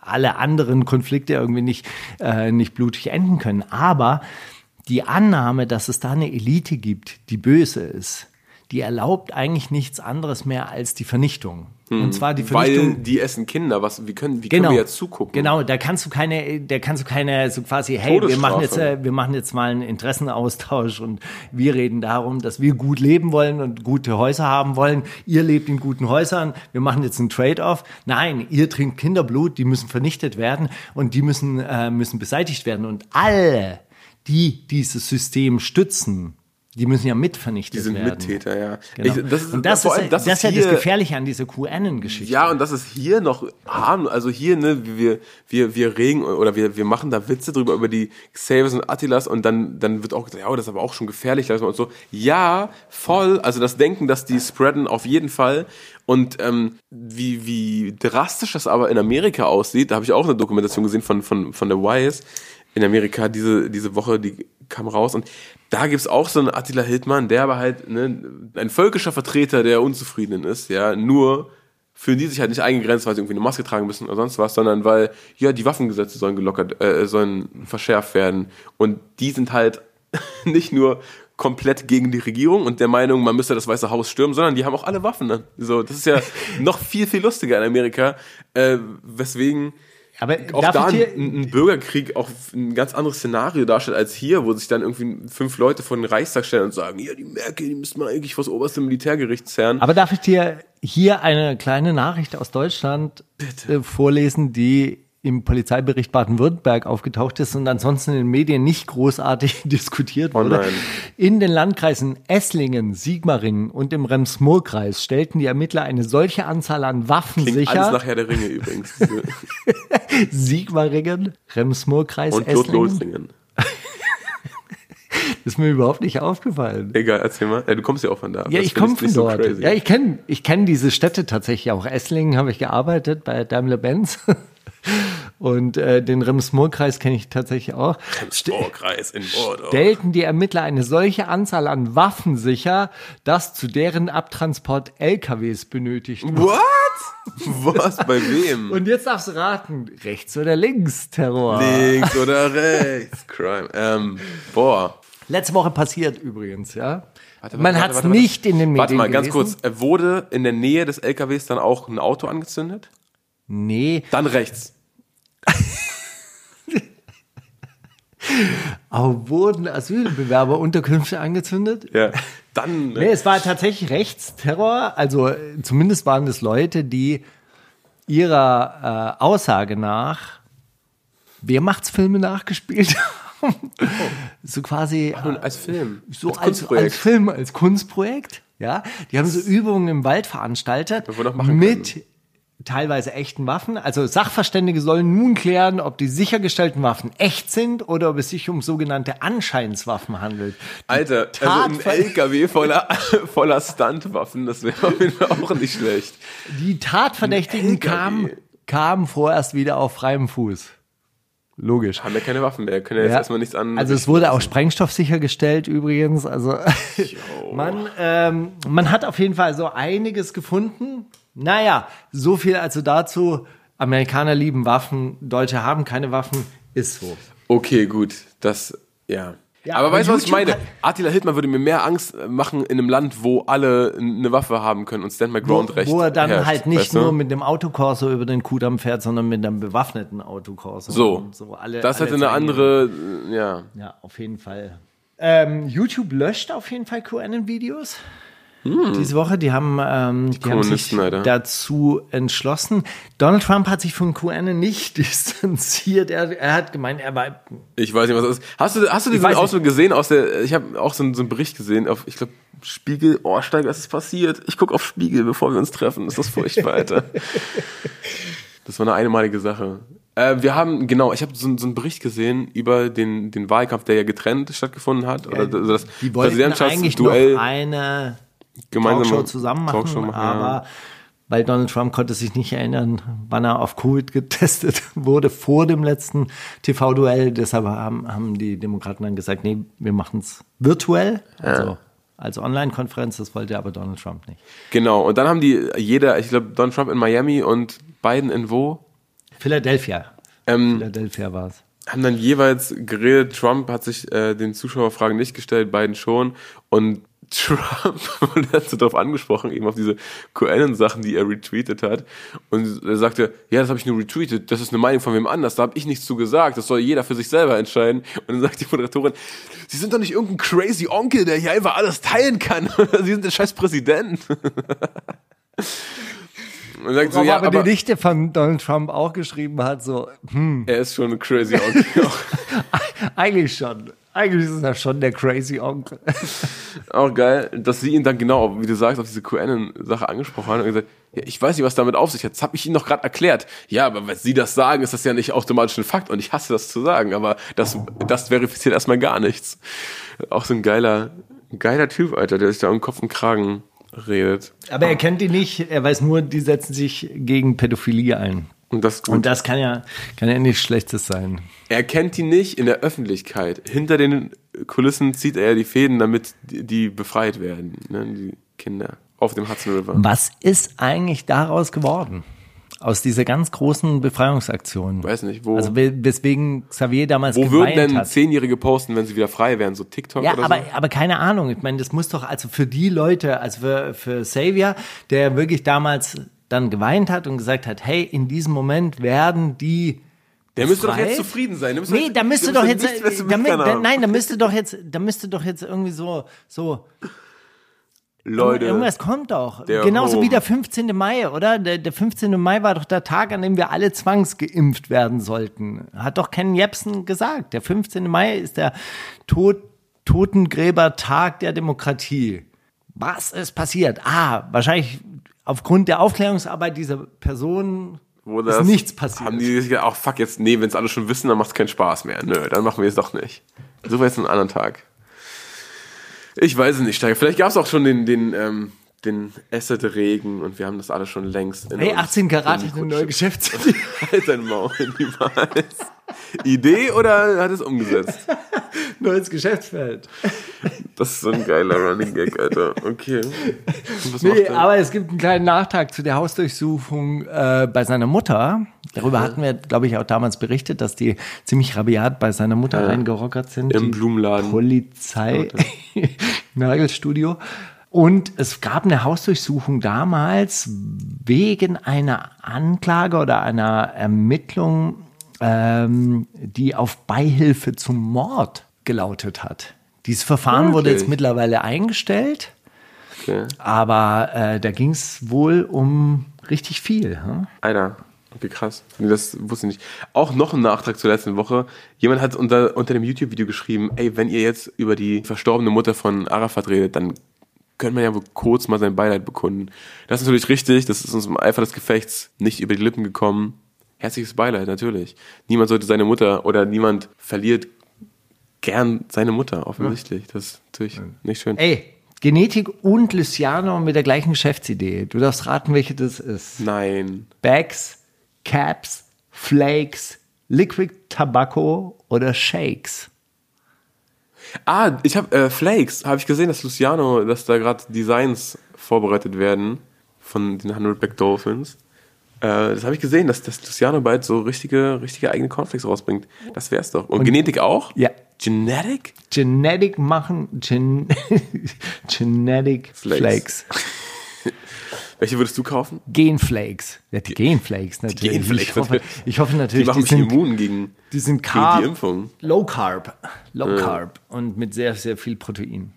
alle anderen Konflikte irgendwie nicht, äh, nicht blutig enden können, aber die Annahme, dass es da eine Elite gibt, die böse ist, die erlaubt eigentlich nichts anderes mehr als die Vernichtung. Und zwar die Vernichtung. Weil die essen Kinder. Was, wie können, wie Genau. können wir jetzt zugucken? Genau, da kannst du keine, da kannst du keine so quasi, hey, wir machen jetzt, äh, wir machen jetzt mal einen Interessenaustausch und wir reden darum, dass wir gut leben wollen und gute Häuser haben wollen. Ihr lebt in guten Häusern. Wir machen jetzt einen Trade-off. Nein, ihr trinkt Kinderblut, die müssen vernichtet werden und die müssen, äh, müssen beseitigt werden. Und alle, die dieses System stützen, die müssen ja mit vernichtet Die sind werden. Mittäter, ja. Genau. Ich, das ist, und das, ist, allem, das, ist ja das Gefährliche an dieser QAnon-Geschichte. Ja, und das ist hier noch harm, also hier, ne, wir, wir, wir regen oder wir, wir machen da Witze drüber über die Xaviers und Attilas und dann, dann wird auch gesagt, ja, das ist aber auch schon gefährlich, lass mal und so. Ja, voll, also das Denken, dass die spreaden, auf jeden Fall. Und ähm, wie, wie drastisch das aber in Amerika aussieht, da habe ich auch eine Dokumentation gesehen von, von, von der Wise in Amerika diese, diese Woche, die kam raus und da gibt's auch so einen Attila Hildmann, der aber halt ne, ein völkischer Vertreter der Unzufriedenen ist, ja, nur fühlen die sich halt nicht eingegrenzt, weil sie irgendwie eine Maske tragen müssen oder sonst was, sondern weil, ja, die Waffengesetze sollen gelockert, äh, sollen verschärft werden. Und die sind halt [laughs] nicht nur komplett gegen die Regierung und der Meinung, man müsste das Weiße Haus stürmen, sondern die haben auch alle Waffen. Ne? So, das ist ja [laughs] noch viel, viel lustiger in Amerika, äh, weswegen Aber auch darf da ein, ein Bürgerkrieg auch ein ganz anderes Szenario darstellt als hier, wo sich dann irgendwie fünf Leute vor den Reichstag stellen und sagen, ja, die Merkel, die müsste man eigentlich vors oberste Militärgericht zerren. Aber darf ich dir hier eine kleine Nachricht aus Deutschland äh, vorlesen, die im Polizeibericht Baden-Württemberg aufgetaucht ist und ansonsten in den Medien nicht großartig [laughs] diskutiert wurde. nein. in den Landkreisen Esslingen, Sigmaringen und im Rems-Murr-Kreis stellten die Ermittler eine solche Anzahl an Waffen Klingt alles sicher. nach Herr der Ringe übrigens. [laughs] Sigmaringen, Rems-Murr-Kreis, Und Esslingen. Lothringen. [laughs] Ist mir überhaupt nicht aufgefallen. Egal, erzähl mal. Du kommst ja auch von da. Ja, Das ich komme von so dort. crazy. ja, ich kenne ich kenn diese Städte tatsächlich auch. Esslingen habe ich gearbeitet bei Daimler-Benz. [laughs] Und äh, den Rems-Murr-Kreis kenne ich tatsächlich auch. Sporkreis in Bordeaux. Stellten die Ermittler eine solche Anzahl an Waffen sicher, dass zu deren Abtransport LKWs benötigt wurden. What? Was? Bei wem? [laughs] Und jetzt darfst du raten, rechts oder links Terror. Links oder rechts? Crime. Ähm, boah. Letzte Woche passiert übrigens, ja. Warte, Man warte, hat es nicht in den Medien Warte mal, ganz gelesen. kurz. Äh, Wurde in der Nähe des LKWs dann auch ein Auto angezündet? Nee, Dann rechts. [laughs] aber wurden Asylbewerberunterkünfte angezündet? Ja. Dann. Nee, es war tatsächlich Rechtsterror. Also äh, zumindest waren es Leute, die ihrer äh, Aussage nach Wehrmachtsfilme nachgespielt haben. [laughs] So quasi Und als Film. so als als, Kunstprojekt. als Film, als Kunstprojekt. Ja, die haben so Übungen im Wald veranstaltet mit teilweise echten Waffen. Also Sachverständige sollen nun klären, ob die sichergestellten Waffen echt sind oder ob es sich um sogenannte Anscheinswaffen handelt. Alter, also ein Tatver- LKW voller, [laughs] voller Stuntwaffen, das wäre auf jeden Fall auch nicht schlecht. Die Tatverdächtigen kamen, kamen vorerst wieder auf freiem Fuß. Logisch. Haben ja keine Waffen mehr, können ja jetzt Ja. erstmal nichts an. Also es wurde auch Sprengstoff sichergestellt übrigens. Also [laughs] man, ähm, man hat auf jeden Fall so einiges gefunden. Naja, so viel also dazu. Amerikaner lieben Waffen, Deutsche haben keine Waffen, ist so. Okay, gut. Das, ja. Ja, aber aber weißt du, was ich meine? Attila Hildmann würde mir mehr Angst machen in einem Land, wo alle eine Waffe haben können und Stand My Wo, Ground recht wo er dann herrscht, halt nicht weißt du? nur mit dem Autokorso über den Kudamm fährt, sondern mit einem bewaffneten Autokorso. so. Und so alle, das hätte eine andere, ja. Ja, auf jeden Fall. Ähm, YouTube löscht auf jeden Fall QAnon-Videos. Diese Woche, die haben, ähm, die haben sich Hm. Alter. dazu entschlossen. Donald Trump hat sich von QAnon nicht [laughs] distanziert. Er, er hat gemeint, er war Ich weiß nicht, was das ist. Hast du, hast du diesen. Ausdruck gesehen aus der, ich habe auch so, einen- so einen Bericht gesehen auf, ich glaube, Spiegel, oh, Steiger, was ist passiert? Ich gucke auf Spiegel, bevor wir uns treffen. Ist das furchtbar, Alter. [laughs] Das war eine einmalige Sache. Äh, wir haben, genau, ich habe so, so einen Bericht gesehen über den, den Wahlkampf, der ja getrennt stattgefunden hat. Oder also das die wollten eigentlich noch Präsidentschaftsduell eine Talkshow zusammen machen, Talkshow machen, aber ja. weil Donald Trump konnte sich nicht erinnern, wann er auf Covid getestet [laughs] wurde vor dem letzten TV-Duell. Deshalb haben, haben die Demokraten dann gesagt, nee, wir machen es virtuell, also als Online-Konferenz. Das wollte aber Donald Trump nicht. Genau, und dann haben die jeder, ich glaube, Donald Trump in Miami und Biden in wo? Philadelphia. Ähm, Philadelphia war es. haben dann jeweils geredet. Trump hat sich äh, den Zuschauerfragen nicht gestellt, Biden schon. Und Trump [laughs] wurde dazu darauf angesprochen, eben auf diese QAnon-Sachen, die er retweetet hat. Und er sagte, ja, das habe ich nur retweetet, das ist eine Meinung von wem anders, da habe ich nichts zu gesagt, das soll jeder für sich selber entscheiden. Und dann sagt die Moderatorin, Sie sind doch nicht irgendein crazy Onkel, der hier einfach alles teilen kann. [laughs] Sie sind der scheiß Präsident. [laughs] Und sagt so, ja, aber, aber die Nichte von Donald Trump auch geschrieben hat, so, er ist schon ein crazy Onkel. eigentlich schon. Eigentlich ist er schon der crazy Onkel. [laughs] Auch geil, dass sie ihn dann genau, wie du sagst, auf diese QAnon-Sache angesprochen hat und gesagt, ja, ich weiß nicht, was damit auf sich hat. Das habe ich Ihnen noch gerade erklärt. Ja, aber wenn Sie das sagen, ist das ja nicht automatisch ein Fakt und ich hasse das zu sagen, aber das, das verifiziert erstmal gar nichts. Auch so ein geiler, ein geiler Typ, Alter, der sich da um Kopf und Kragen redet. Aber er kennt die nicht, er weiß nur, die setzen sich gegen Pädophilie ein. Und das gut. Und das kann ja, kann ja nichts Schlechtes sein. er kennt die nicht in der Öffentlichkeit. Hinter den Kulissen zieht er die Fäden, damit die, befreit werden, ne, die Kinder auf dem Hudson River. Was ist eigentlich daraus geworden? Aus dieser ganz großen Befreiungsaktion. Weiß nicht, wo- Also we- weswegen Xavier damals Wo würden denn hat. Zehnjährige posten, wenn sie wieder frei wären? So TikTok Ja, oder aber, so? aber keine Ahnung. Ich meine, das muss doch, also für die Leute, also für, für Xavier, der wirklich damals dann geweint hat und gesagt hat, hey, in diesem Moment werden die Der müsste doch jetzt zufrieden sein. Der müsste Nee, da müsste doch jetzt, da, nein, da müsste doch jetzt, da müsste doch jetzt irgendwie so, so, Leute, irgendwas kommt doch. Genauso wie Home. der 15. Mai, oder? Der, der 15. Mai war doch der Tag, an dem wir alle zwangsgeimpft werden sollten. Hat doch Ken Jebsen gesagt. Der 15. Mai ist der Tod, Totengräbertag der Demokratie. Was ist passiert? Ah, wahrscheinlich aufgrund der Aufklärungsarbeit dieser Person wo ist das, nichts passiert. Haben die sich gedacht, ach fuck, jetzt, nee, wenn es alle schon wissen, dann macht es keinen Spaß mehr. Nö, dann machen wir es doch nicht. So war jetzt einen anderen Tag. Ich weiß es nicht, Steiger. Vielleicht gab es auch schon den, den, ähm, den Asset-Regen und wir haben das alles schon längst in Hey, uns 18 Karat ist eine neue. Geschäftsidee. [laughs] Halt dein Maul niemals. [laughs] Idee oder hat es umgesetzt? [laughs] Neues Geschäftsfeld. Das ist so ein geiler Running Gag, Alter. Okay. Nee, er? aber es gibt einen kleinen Nachtrag zu der Hausdurchsuchung äh, bei seiner Mutter. Darüber hatten wir, glaube ich, auch damals berichtet, dass die ziemlich rabiat bei seiner Mutter reingerockert sind. Im Blumenladen. Polizei [laughs] Nagelstudio. Und es gab eine Hausdurchsuchung damals wegen einer Anklage oder einer Ermittlung, ähm, die auf Beihilfe zum Mord gelautet hat. Dieses Verfahren wurde Wirklich? jetzt mittlerweile eingestellt, Okay. aber äh, da ging es wohl um richtig viel. Hm? Alter. Okay, krass. Das wusste ich nicht. Auch noch ein Nachtrag zur letzten Woche. Jemand hat unter, unter dem YouTube-Video geschrieben, ey, wenn ihr jetzt über die verstorbene Mutter von Arafat redet, dann könnte man ja wohl kurz mal sein Beileid bekunden. Das ist natürlich richtig, das ist uns im Eifer des Gefechts nicht über die Lippen gekommen. Herzliches Beileid, natürlich. Niemand sollte seine Mutter oder niemand verliert gern seine Mutter, offensichtlich. Das ist natürlich nicht schön. Ey, Genetik und Luciano mit der gleichen Geschäftsidee. Du darfst raten, welche das ist. Nein. Bags, Caps, Flakes, Liquid Tobacco oder Shakes. Ah, ich habe äh, Flakes, habe ich gesehen, dass Luciano, dass da gerade Designs vorbereitet werden von den 100 Back Dolphins. Äh, das habe ich gesehen, dass, dass Luciano bald so richtige, richtige eigene Cornflakes rausbringt. Das wär's doch. Und, Genetik auch? Ja. Genetic? Genetic machen, gen [laughs] Genetic Flakes. Flakes. [laughs] Welche würdest du kaufen? Genflakes. Ja, die Genflakes natürlich. Genflakes, Ich hoffe, natürlich. ich hoffe Die natürlich, machen die mich sind, immun gegen, die sind gegen Carb, die Impfung. Low Carb. Low Carb und mit sehr, sehr viel Protein.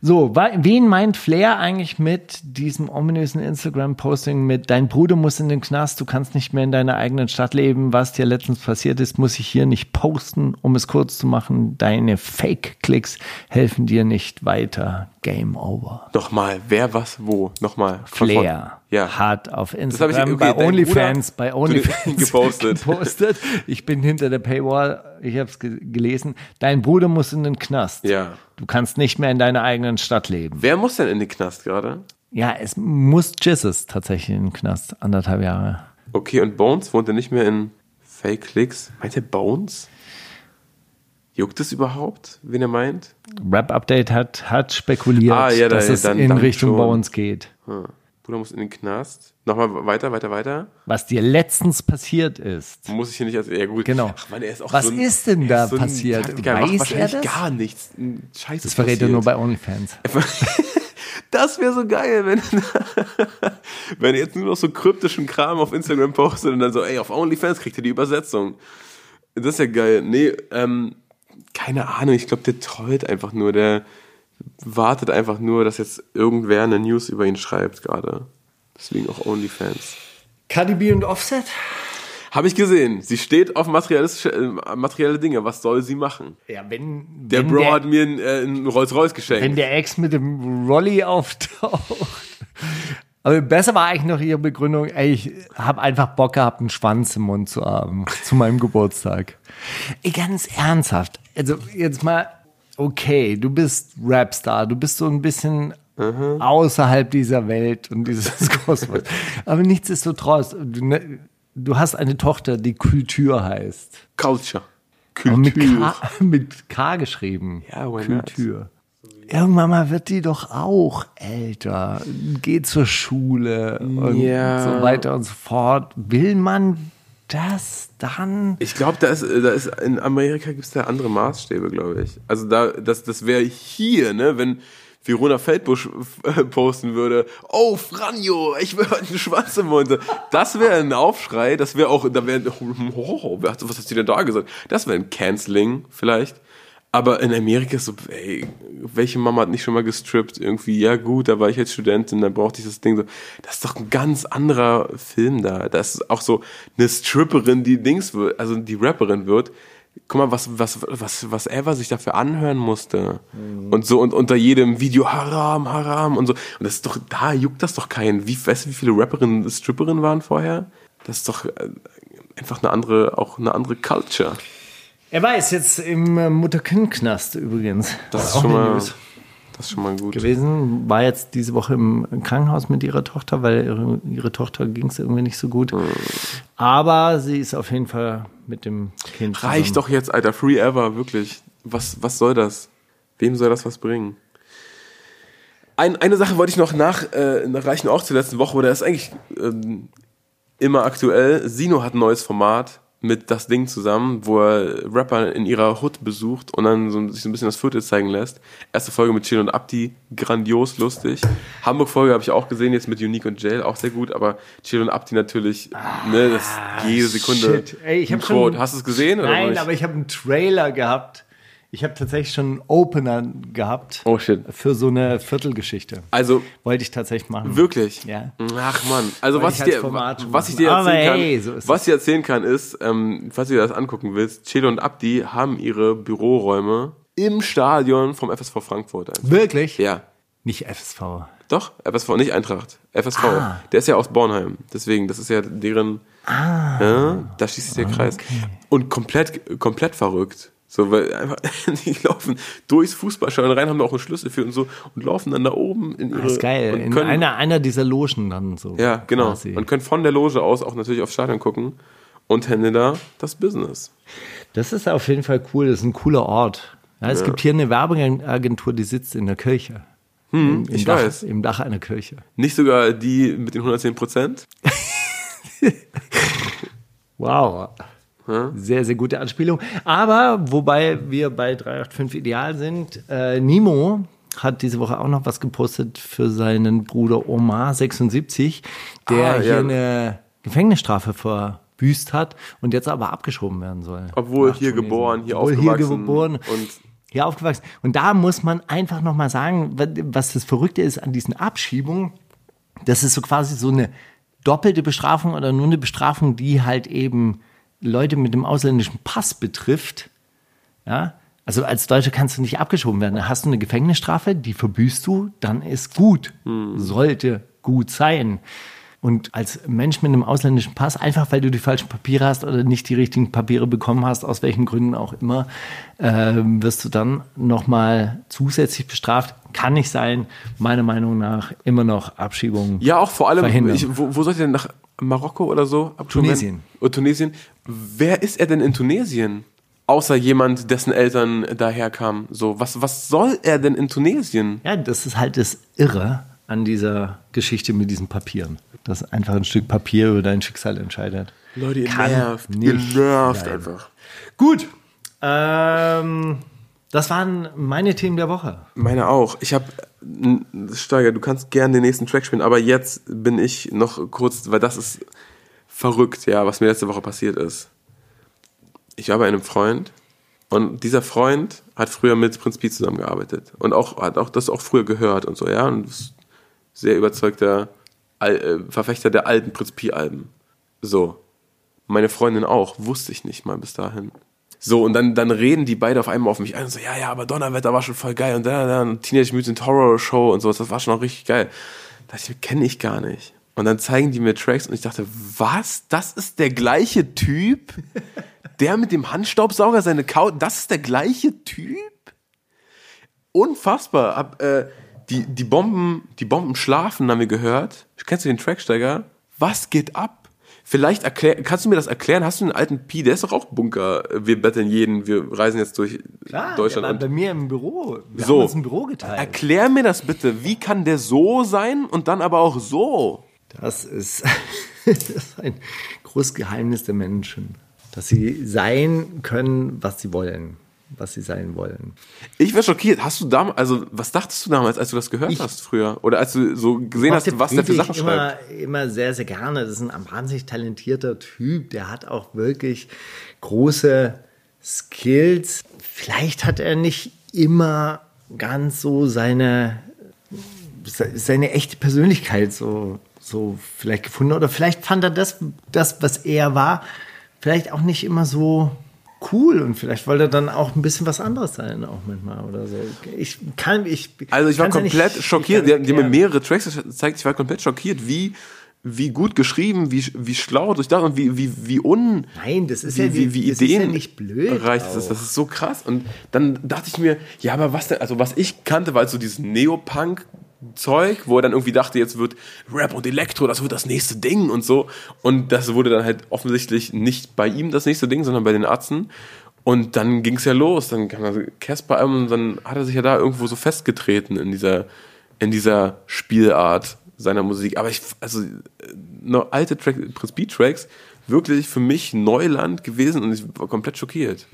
So, wen meint Flair eigentlich mit diesem ominösen Instagram-Posting mit Dein Bruder muss in den Knast, du kannst nicht mehr in deiner eigenen Stadt leben, was dir letztens passiert ist, muss ich hier nicht posten, um es kurz zu machen. Deine Fake-Klicks helfen dir nicht weiter. Game over. Nochmal, wer, was, wo? Nochmal. Flair Ja. hat auf hab ich- Instagram okay, bei OnlyFans, bei OnlyFans [laughs] gepostet. gepostet. Ich bin hinter der Paywall, ich habe es ge gelesen. Dein Bruder muss in den Knast. Ja. Du kannst nicht mehr in deiner eigenen Stadt leben. Wer muss denn in den Knast gerade? Ja, es muss Jesus tatsächlich in den Knast, anderthalb Jahre. Okay, und Bones wohnt er nicht mehr in Fake Clicks? Meint er Bones? Juckt es überhaupt, wen er meint? Rap Update hat, hat spekuliert, Ah, ja, dass da- es dann- in dann Richtung schon. Bones geht. Hm. Bruder muss in den Knast. Nochmal weiter, weiter, weiter. Was dir letztens passiert ist. Muss ich hier nicht als. Ja, gut. Genau. Ach Mann, er ist auch Was so ein, ist denn da ist so passiert? Taktiker, er macht Weiß wahrscheinlich er das? gar nichts. Ein Scheiß Das verrät er nur bei OnlyFans. [laughs] Das wäre so geil, wenn, [laughs] wenn er jetzt nur noch so kryptischen Kram auf Instagram postet und dann so, ey, auf OnlyFans kriegt er die Übersetzung. Das ist ja geil. Nee, ähm, keine Ahnung, ich glaube, der trollt einfach nur, der wartet einfach nur, dass jetzt irgendwer eine News über ihn schreibt gerade. Deswegen auch OnlyFans. Cardi B und Offset? Habe ich gesehen. Sie steht auf materialistische, äh, materielle Dinge. Was soll sie machen? Ja, wenn, Der wenn Bro der, hat mir einen, äh, einen Rolls-Royce geschenkt. wenn der Ex mit dem Rolli auftaucht. Aber besser war eigentlich noch ihre Begründung, ey, ich habe einfach Bock gehabt, einen Schwanz im Mund zu haben zu meinem Geburtstag. Ey, ganz ernsthaft. Also jetzt mal, okay, du bist Rapstar, du bist so ein bisschen außerhalb dieser Welt und dieses [laughs] Kosmos. Aber nichtsdestotrotz, du, ne, du hast eine Tochter, die Kultur heißt. Culture. Und mit Kultur. K, [laughs] mit K geschrieben. Ja? Kultur. Irgendwann mal wird die doch auch älter, geht zur Schule und Ja. so weiter und so fort. Will man das dann? Ich glaube, da ist, da ist in Amerika gibt es da andere Maßstäbe, glaube ich. Also da, das, das wäre hier, ne, wenn Verona Feldbusch [laughs] posten würde, oh Franjo, ich will heute einen Schwanz im. Das wäre ein Aufschrei, das wäre auch, da wäre, oh, hat- was hast du denn da gesagt? Das wäre ein Canceling vielleicht. Aber in Amerika ist so, ey, welche Mama hat nicht schon mal gestrippt? Irgendwie, ja gut, da war ich jetzt Studentin, dann brauchte ich das Ding so. Das ist doch ein ganz anderer Film da. Das ist auch so eine Stripperin, die Dings wird, also die Rapperin wird. Guck mal, was, was, was, was Eva sich dafür anhören musste. Und so, und unter jedem Video Haram, Haram und so. Und das ist doch, da juckt das doch keinen. Wie, weißt du, wie viele Rapperinnen Stripperinnen waren vorher? Das ist doch äh, einfach eine andere, auch eine andere Culture. Er weiß jetzt im äh, Mutter-Kind-Knast übrigens. Das ist Auch schon mal, News. Das ist schon mal gut. gewesen. War jetzt diese Woche im Krankenhaus mit ihrer Tochter, weil ihre, ihre Tochter ging es irgendwie nicht so gut. Hm. Aber sie ist auf jeden Fall mit dem Kind. Reicht zusammen. doch jetzt, Alter. Free ever, wirklich. Was, was soll das? Wem soll das was bringen? Ein, eine Sache wollte ich noch nach, äh, nachreichen, auch zur letzten Woche, oder ist eigentlich ähm, immer aktuell. Sino hat ein neues Format mit das Ding zusammen, wo er Rapper in ihrer Hood besucht und dann so, sich so ein bisschen das Viertel zeigen lässt. Erste Folge mit Chill und Abdi, grandios lustig. Hamburg-Folge habe ich auch gesehen, jetzt mit Unique und Jail, auch sehr gut, aber Chill und Abdi natürlich, ne, das jede Sekunde. Ah, Shit. Ey, ich hab schon- Quote. Hast du es gesehen? Nein, aber ich habe einen Trailer gehabt. Ich habe tatsächlich schon einen Opener gehabt. Oh shit. Für so eine Viertelgeschichte. Also Wollte ich tatsächlich machen. Wirklich? Ja. Ach man, also was ich dir, was ich dir erzählen kann, hey, so ist was ich erzählen kann, ist, ähm, falls du dir das angucken willst, Chelo und Abdi haben ihre Büroräume im Stadion vom FSV Frankfurt. einfach. Wirklich? Ja, Nicht FSV. doch, FSV, nicht Eintracht, FSV. Ah. Der ist ja aus Bornheim, deswegen, das ist ja deren, Ah. ja, da schließt sich der Kreis. Und komplett, komplett verrückt. So, weil einfach, [laughs] die laufen durchs Fußballstadion rein, haben da auch einen Schlüssel für und so und laufen dann da oben in ihre. Das ist geil. und In können- einer, einer dieser Logen dann so. Ja, genau. quasi. Und können von der Loge aus auch natürlich aufs Stadion gucken und hände da das Business. Das ist auf jeden Fall cool. Das ist ein cooler Ort. Ja, es gibt hier eine Werbeagentur, die sitzt in der Kirche. Im, im ich Dach, weiß. Im Dach einer Kirche. Nicht sogar die mit den 110 Prozent. [laughs] Wow. Sehr, sehr gute Anspielung. Aber wobei wir bei 385 Ideal sind, äh, Nimo hat diese Woche auch noch was gepostet für seinen Bruder Omar 76, der Ah, hier ja. eine Gefängnisstrafe verbüßt hat und jetzt aber abgeschoben werden soll. Obwohl hier geboren, hier Obwohl aufgewachsen. Hier geboren Und hier aufgewachsen. Und da muss man einfach nochmal sagen, wa- was das Verrückte ist an diesen Abschiebungen, das ist so quasi so eine doppelte Bestrafung oder nur eine Bestrafung, die halt eben Leute mit dem ausländischen Pass betrifft. Ja, also als Deutscher kannst du nicht abgeschoben werden. Hast du eine Gefängnisstrafe, die verbüßt du, dann ist gut. Sollte gut sein. Und als Mensch mit einem ausländischen Pass, einfach weil du die falschen Papiere hast oder nicht die richtigen Papiere bekommen hast, aus welchen Gründen auch immer, ähm, wirst du dann nochmal zusätzlich bestraft. Kann nicht sein. Meiner Meinung nach immer noch Abschiebung. ja, auch vor allem, ich, wo, wo sollt ihr denn nach Marokko oder so? Tunesien. Oder Tunesien. Wer ist er denn in Tunesien? Außer jemand, dessen Eltern daher kamen. So, was, was soll er denn in Tunesien? Ja, das ist halt das Irre an dieser Geschichte mit diesen Papieren. Dass einfach ein Stück Papier über dein Schicksal entscheidet. Leute, ihr Kann nervt. Ihr nervt einfach. Gut. Ähm, das waren meine Themen der Woche. Meine auch. Ich habe Steiger, du kannst gerne den nächsten Track spielen, aber jetzt bin ich noch kurz, weil das ist verrückt, ja, was mir letzte Woche passiert ist. Ich war bei einem Freund und dieser Freund hat früher mit Prinz Pi zusammengearbeitet und auch hat auch das auch früher gehört und so, ja, und ist sehr überzeugter äh, Verfechter der alten Prinz Pi Alben. So. Meine Freundin auch, wusste ich nicht mal bis dahin. So, und dann, dann reden die beide auf einmal auf mich ein und so, ja, ja, aber Donnerwetter war schon voll geil und da, da, und Teenage Mutant Horror Show und sowas, das war schon auch richtig geil. Das kenne ich gar nicht. Und dann zeigen die mir Tracks und ich dachte, was? Das ist der gleiche Typ? Der mit dem Handstaubsauger seine Couch, das ist der gleiche Typ? Unfassbar. Hab, äh, die, die Bomben, die Bomben schlafen, haben wir gehört. Kennst du den Tracksteiger? Was geht ab? Vielleicht erklär, kannst du mir das erklären? Hast du einen alten Pi? Der ist doch auch Bunker. Wir betteln jeden. Wir reisen jetzt durch Deutschland. der war und bei mir im Büro. Wir So. haben uns ein Büro geteilt. Erklär mir das bitte. Wie kann der so sein und dann aber auch so? Das ist, [laughs] das ist ein großes Geheimnis der Menschen. Dass sie sein können, was sie wollen. Was sie sein wollen. Ich war schockiert. Hast du damals, also was dachtest du damals, als du das gehört Ich- hast früher? Oder als du so gesehen hast, was der für Sachen immer, schreibt? immer sehr, sehr gerne. Das ist ein wahnsinnig talentierter Typ. Der hat auch wirklich große Skills. Vielleicht hat er nicht immer ganz so seine, seine echte Persönlichkeit so, so vielleicht gefunden. Oder vielleicht fand er das, das, was er war, vielleicht auch nicht immer so cool und vielleicht wollte er dann auch ein bisschen was anderes sein, auch manchmal oder so. Ich kann, ich. Also ich war kann's ja komplett nicht- schockiert. Die, die haben mir mehrere Tracks gezeigt. Ich war komplett schockiert, wie, wie gut geschrieben, wie, wie schlau durchdacht und wie, wie, wie un. Nein, das ist wie, ja wie, wie das ist ja Ideen nicht blöd reicht das ist. Das ist so krass. Und dann dachte ich mir, ja, aber was denn, also was ich kannte, war halt so dieses Neopunk. Zeug, wo er dann irgendwie dachte, jetzt wird Rap und Elektro, das wird das nächste Ding und so. Und das wurde dann halt offensichtlich nicht bei ihm das nächste Ding, sondern bei den Ärzten. Und dann ging's ja los. Dann kam also Casper und dann hat er sich ja da irgendwo so festgetreten in dieser, in dieser Spielart seiner Musik. Aber ich, also, noch alte Track, Prince Beat Tracks, wirklich für mich Neuland gewesen und ich war komplett schockiert.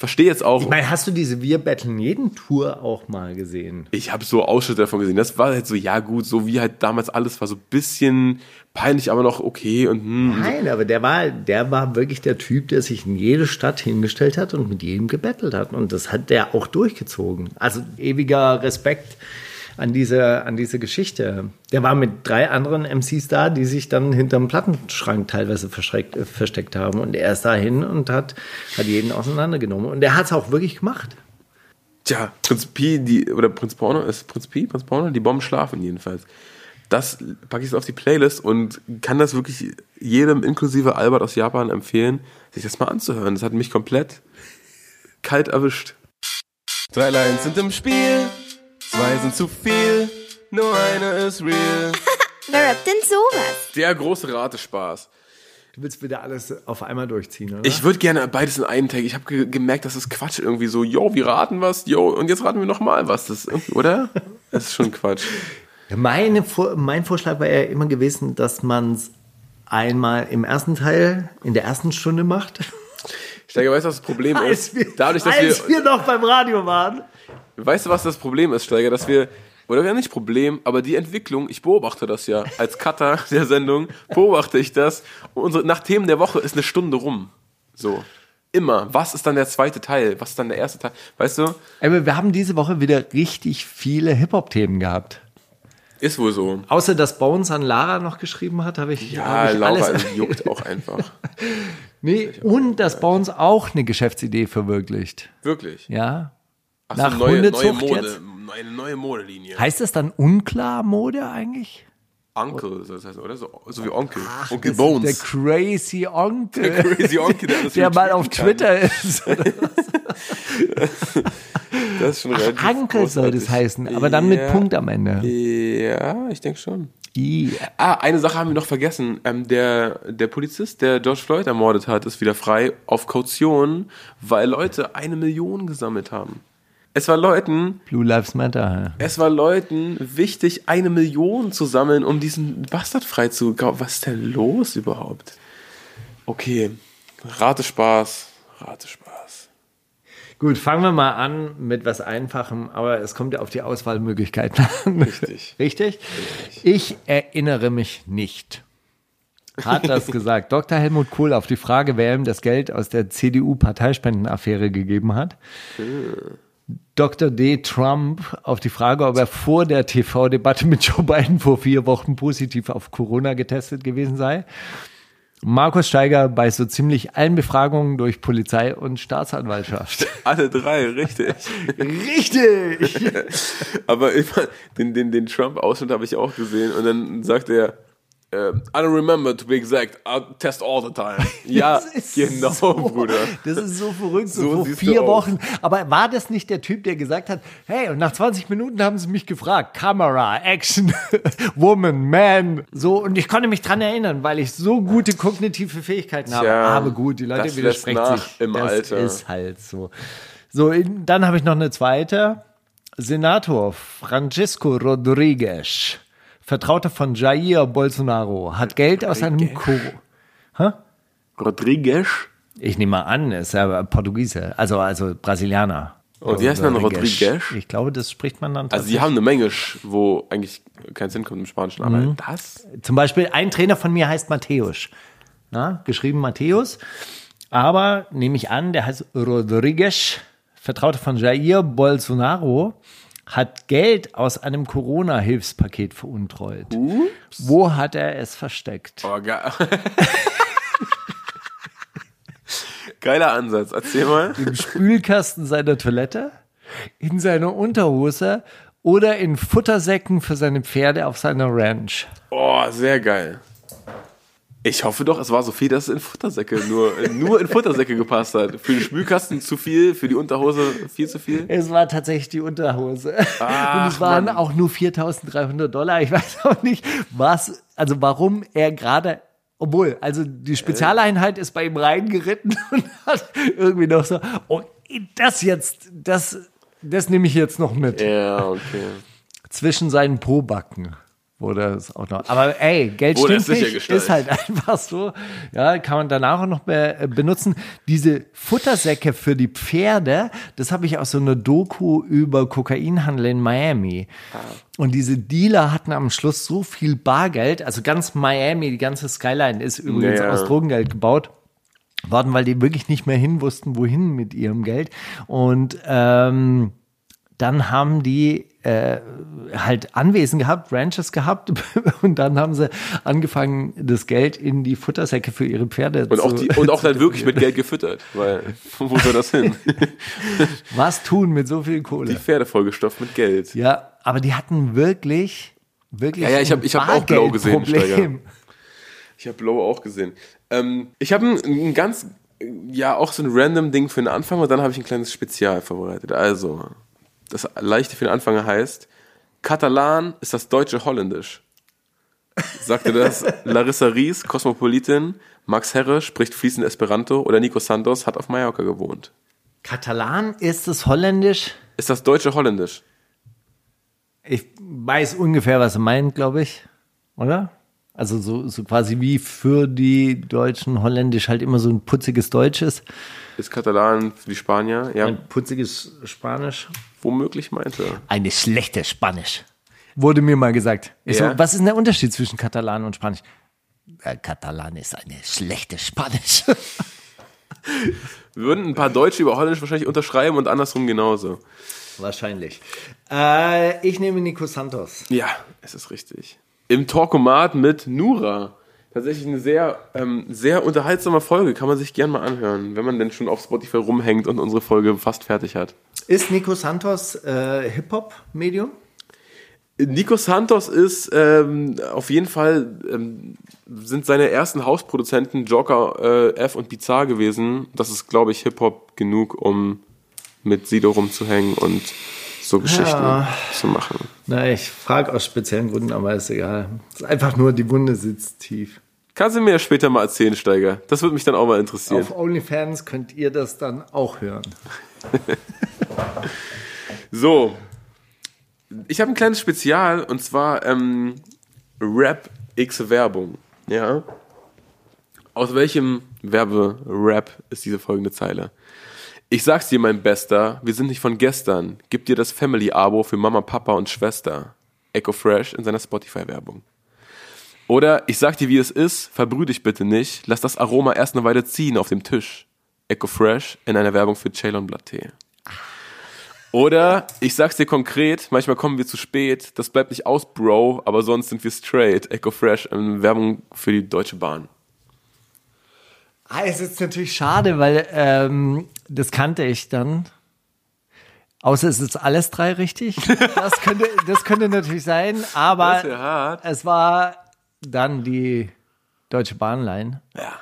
Verstehe jetzt auch. Ich meine, hast du diese Wir battlen jeden Tour auch mal gesehen? Ich habe so Ausschnitte davon gesehen. Das war halt so, ja gut, so wie halt damals alles war, so ein bisschen peinlich, aber noch okay und hm. Nein, aber der war, der war wirklich der Typ, der sich in jede Stadt hingestellt hat und mit jedem gebettelt hat. Und das hat der auch durchgezogen. Also ewiger Respekt an diese, an diese Geschichte. Der war mit drei anderen MCs da, die sich dann hinterm Plattenschrank teilweise verschreckt, äh, versteckt haben. Und er ist dahin und hat, hat jeden auseinandergenommen. Und er hat es auch wirklich gemacht. Tja, Prinz Pi, die, oder Prinz Porno, ist Prinz Pi, Prinz Porno, die Bomben schlafen jedenfalls. Das packe ich so auf die Playlist und kann das wirklich jedem, inklusive Albert aus Japan, empfehlen, sich das mal anzuhören. Das hat mich komplett kalt erwischt. Drei Lines sind im Spiel, zwei sind zu viel, nur eine ist real. [laughs] Wer rappt denn sowas? Der große Ratespaß. Du willst bitte alles auf einmal durchziehen, oder? Ich würde gerne beides in einem Tag. Ich habe ge gemerkt, das ist Quatsch irgendwie so. Yo, wir raten was, yo, und jetzt raten wir nochmal was. Das oder? [laughs] Das ist schon Quatsch. Meine, Vor- mein Vorschlag war ja immer gewesen, dass man es einmal im ersten Teil, in der ersten Stunde macht. Steiger, weißt du, was das Problem [laughs] Als ist? wir, Dadurch, dass als wir, wir noch beim Radio waren. Weißt du, was das Problem ist, Steiger, dass wir, oder ja nicht Problem, aber die Entwicklung, ich beobachte das ja, als Cutter [laughs] der Sendung, beobachte ich das. Und unsere, nach Themen der Woche ist eine Stunde rum. So. Immer. Was ist dann der zweite Teil? Was ist dann der erste Teil? Weißt du? Aber wir haben diese Woche wieder richtig viele Hip-Hop-Themen gehabt. Ist wohl so. Außer dass Bones an Lara noch geschrieben hat, habe ich, Ja, hab ich Laura alles. [laughs] juckt auch einfach. [laughs] Nee, und dass Bones auch eine Geschäftsidee verwirklicht. Wirklich. Ja. Ach Nach so, neue, neue Hundezucht Mode. jetzt? Eine neue Modelinie. Heißt das dann unklar Mode eigentlich? Onkel, soll das heißen, oder? So, so wie Onkel. Ach, Onkel Bones. Der crazy Onkel. Der crazy Onkel, der [laughs] der mal auf kann. Twitter ist. [laughs] Das ist schon relativ Ankel soll das heißen, aber dann mit Ja. Punkt am Ende. Ja, ich denke schon. I. Ah, eine Sache haben wir noch vergessen. Ähm, der, der Polizist, der George Floyd ermordet hat, ist wieder frei auf Kaution, weil Leute eine Million gesammelt haben. Es war Leuten, Blue Lives Matter. es war Leuten wichtig, eine Million zu sammeln, um diesen Bastard frei zu Was ist denn los überhaupt? Okay, Ratespaß, Ratespaß. Gut, fangen wir mal an mit was Einfachem, aber es kommt ja auf die Auswahlmöglichkeiten an. Richtig. [laughs] Richtig? Ich erinnere mich nicht. Hat das [laughs] gesagt. Dr. Helmut Kohl auf die Frage, wer ihm das Geld aus der CDU-Parteispendenaffäre gegeben hat. Dr. D. Trump auf die Frage, ob er vor der TV-Debatte mit Joe Biden vor vier Wochen positiv auf Corona getestet gewesen sei. Markus Steiger bei so ziemlich allen Befragungen durch Polizei und Staatsanwaltschaft. Alle drei, richtig. Richtig! [laughs] Aber immer, den, den, den Trump-Ausschnitt habe ich auch gesehen und dann sagt er, äh, I don't remember to be exact, I'll test all the time. [laughs] Ja, genau, so, Bruder. Das ist so verrückt, so, So vier. Wochen. Aber war das nicht der Typ, der gesagt hat, hey, und nach 20 Minuten haben sie mich gefragt, Kamera, Action, [laughs] Woman, Man, so, und ich konnte mich dran erinnern, weil ich so gute kognitive Fähigkeiten habe. Tja, Aber gut, die Leute widersprechen sich. im das Alter. ist halt so. So, dann habe ich noch eine zweite. Senator Francisco Rodriguez, Vertrauter von Jair Bolsonaro, hat Geld aus einem Ko Rodriguez. ich nehme mal an, ist ja Portugiese, also, also Brasilianer. Und wie heißt man Rodriguez? Ich glaube, das spricht man dann Also die haben eine Menge, wo eigentlich kein Sinn kommt im Spanischen, aber Mhm. das? Zum Beispiel, ein Trainer von mir heißt Matthäus. Na, geschrieben Matthäus. Aber nehme ich an, der heißt Rodriguez, Vertrauter von Jair Bolsonaro, hat Geld aus einem Corona-Hilfspaket veruntreut. Wo hat er es versteckt? Oh, ge [laughs] Geiler Ansatz, erzähl mal. Im Spülkasten seiner Toilette, in seiner Unterhose oder in Futtersäcken für seine Pferde auf seiner Ranch. Oh, sehr geil. Ich hoffe doch, es war so viel, dass es in Futtersäcke nur, nur in Futtersäcke gepasst hat. Für den Spülkasten zu viel, für die Unterhose viel zu viel. Es war tatsächlich die Unterhose. Ach, und es waren Mann. auch nur 4.300 Dollar. Ich weiß auch nicht, was, also warum er gerade, obwohl, also die Spezialeinheit ist bei ihm reingeritten [laughs] und hat irgendwie noch so, oh, das jetzt, das, das nehme ich jetzt noch mit. Ja, okay. Zwischen seinen Pobacken wurde es auch noch. Aber ey, Geld stimmt nicht, ist halt [laughs] einfach so. Ja, kann man danach auch noch äh, benutzen. Diese Futtersäcke für die Pferde, das habe ich aus so einer Doku über Kokainhandel in Miami. Ah. Und diese Dealer hatten am Schluss so viel Bargeld, also ganz Miami, die ganze Skyline ist übrigens Ja, ja. aus Drogengeld gebaut worden, weil die wirklich nicht mehr hin wussten, wohin mit ihrem Geld. Und ähm, dann haben die äh, halt Anwesen gehabt, Ranches gehabt [laughs] und dann haben sie angefangen, das Geld in die Futtersäcke für ihre Pferde Und zu auch, die, und auch dann [laughs] wirklich mit Geld gefüttert, weil [laughs] wo soll das hin? Was tun mit so viel Die Kohle? Pferde vollgestopft mit Geld. Ja, aber die hatten wirklich, wirklich Ja, ja, ich hab- ein ich hab auch blau gesehen, Bargeldproblem. Ich habe Blow auch gesehen. Ähm, ich habe ein, ein ganz, ja, auch so ein random Ding für den Anfang und dann habe ich ein kleines Spezial vorbereitet. Also, das leichte für den Anfang heißt, Katalan ist das deutsche Holländisch. Sagte das [laughs] Larissa Ries, Kosmopolitin, Max Herre spricht fließend Esperanto oder Nico Santos hat auf Mallorca gewohnt. Katalan ist es holländisch. Ist das deutsche Holländisch? Ich weiß ungefähr, was er meint, glaube ich. Oder? Also so, so quasi wie für die Deutschen Holländisch halt immer so ein putziges Deutsch ist. Ist Katalan für die Spanier? Ja, Ein putziges Spanisch. womöglich meinte. Eine schlechte Spanisch. Wurde mir mal gesagt. Ich Ja? so, was ist denn der Unterschied zwischen Katalan und Spanisch? Äh, Katalan ist eine schlechte Spanisch. [laughs] Würden ein paar Deutsche über Holländisch wahrscheinlich unterschreiben und andersrum genauso. Wahrscheinlich. Äh, ich nehme Nico Santos. Ja, es ist richtig. Im Talkomat mit Nura. Tatsächlich eine sehr, ähm, sehr unterhaltsame Folge. Kann man sich gern mal anhören, wenn man denn schon auf Spotify rumhängt und unsere Folge fast fertig hat. Ist Nico Santos äh, Hip-Hop-Medium? Nico Santos ist ähm, auf jeden Fall, ähm, sind seine ersten Hausproduzenten Joker äh, F und Bizarre gewesen. Das ist, glaube ich, Hip-Hop genug, um mit Sido rumzuhängen und so Geschichten Ja. zu machen. Na, ich frage aus speziellen Gründen, aber ist egal. Ist einfach nur, die Wunde sitzt tief. Kannst du mir später mal erzählen, Steiger? Das würde mich dann auch mal interessieren. Auf OnlyFans könnt ihr das dann auch hören. [laughs] So, ich habe ein kleines Spezial und zwar ähm, Rap X Werbung. Ja. Aus welchem Werbe-Rap ist diese folgende Zeile? Ich sag's dir, mein Bester, wir sind nicht von gestern. Gib dir das Family-Abo für Mama, Papa und Schwester. Echo Fresh in seiner Spotify-Werbung. Oder ich sag dir, wie es ist, verbrüh dich bitte nicht, lass das Aroma erst eine Weile ziehen auf dem Tisch. Echo Fresh in einer Werbung für Ceylon Blatt-Tee. Oder ich sag's dir konkret, manchmal kommen wir zu spät, das bleibt nicht aus, Bro, aber sonst sind wir straight. Echo Fresh in Werbung für die Deutsche Bahn. Ah, es ist natürlich schade, weil ähm, das kannte ich dann. Außer es ist alles drei richtig. Das könnte, das könnte natürlich sein, aber hart. es war dann die Deutsche Bahnline. Ja,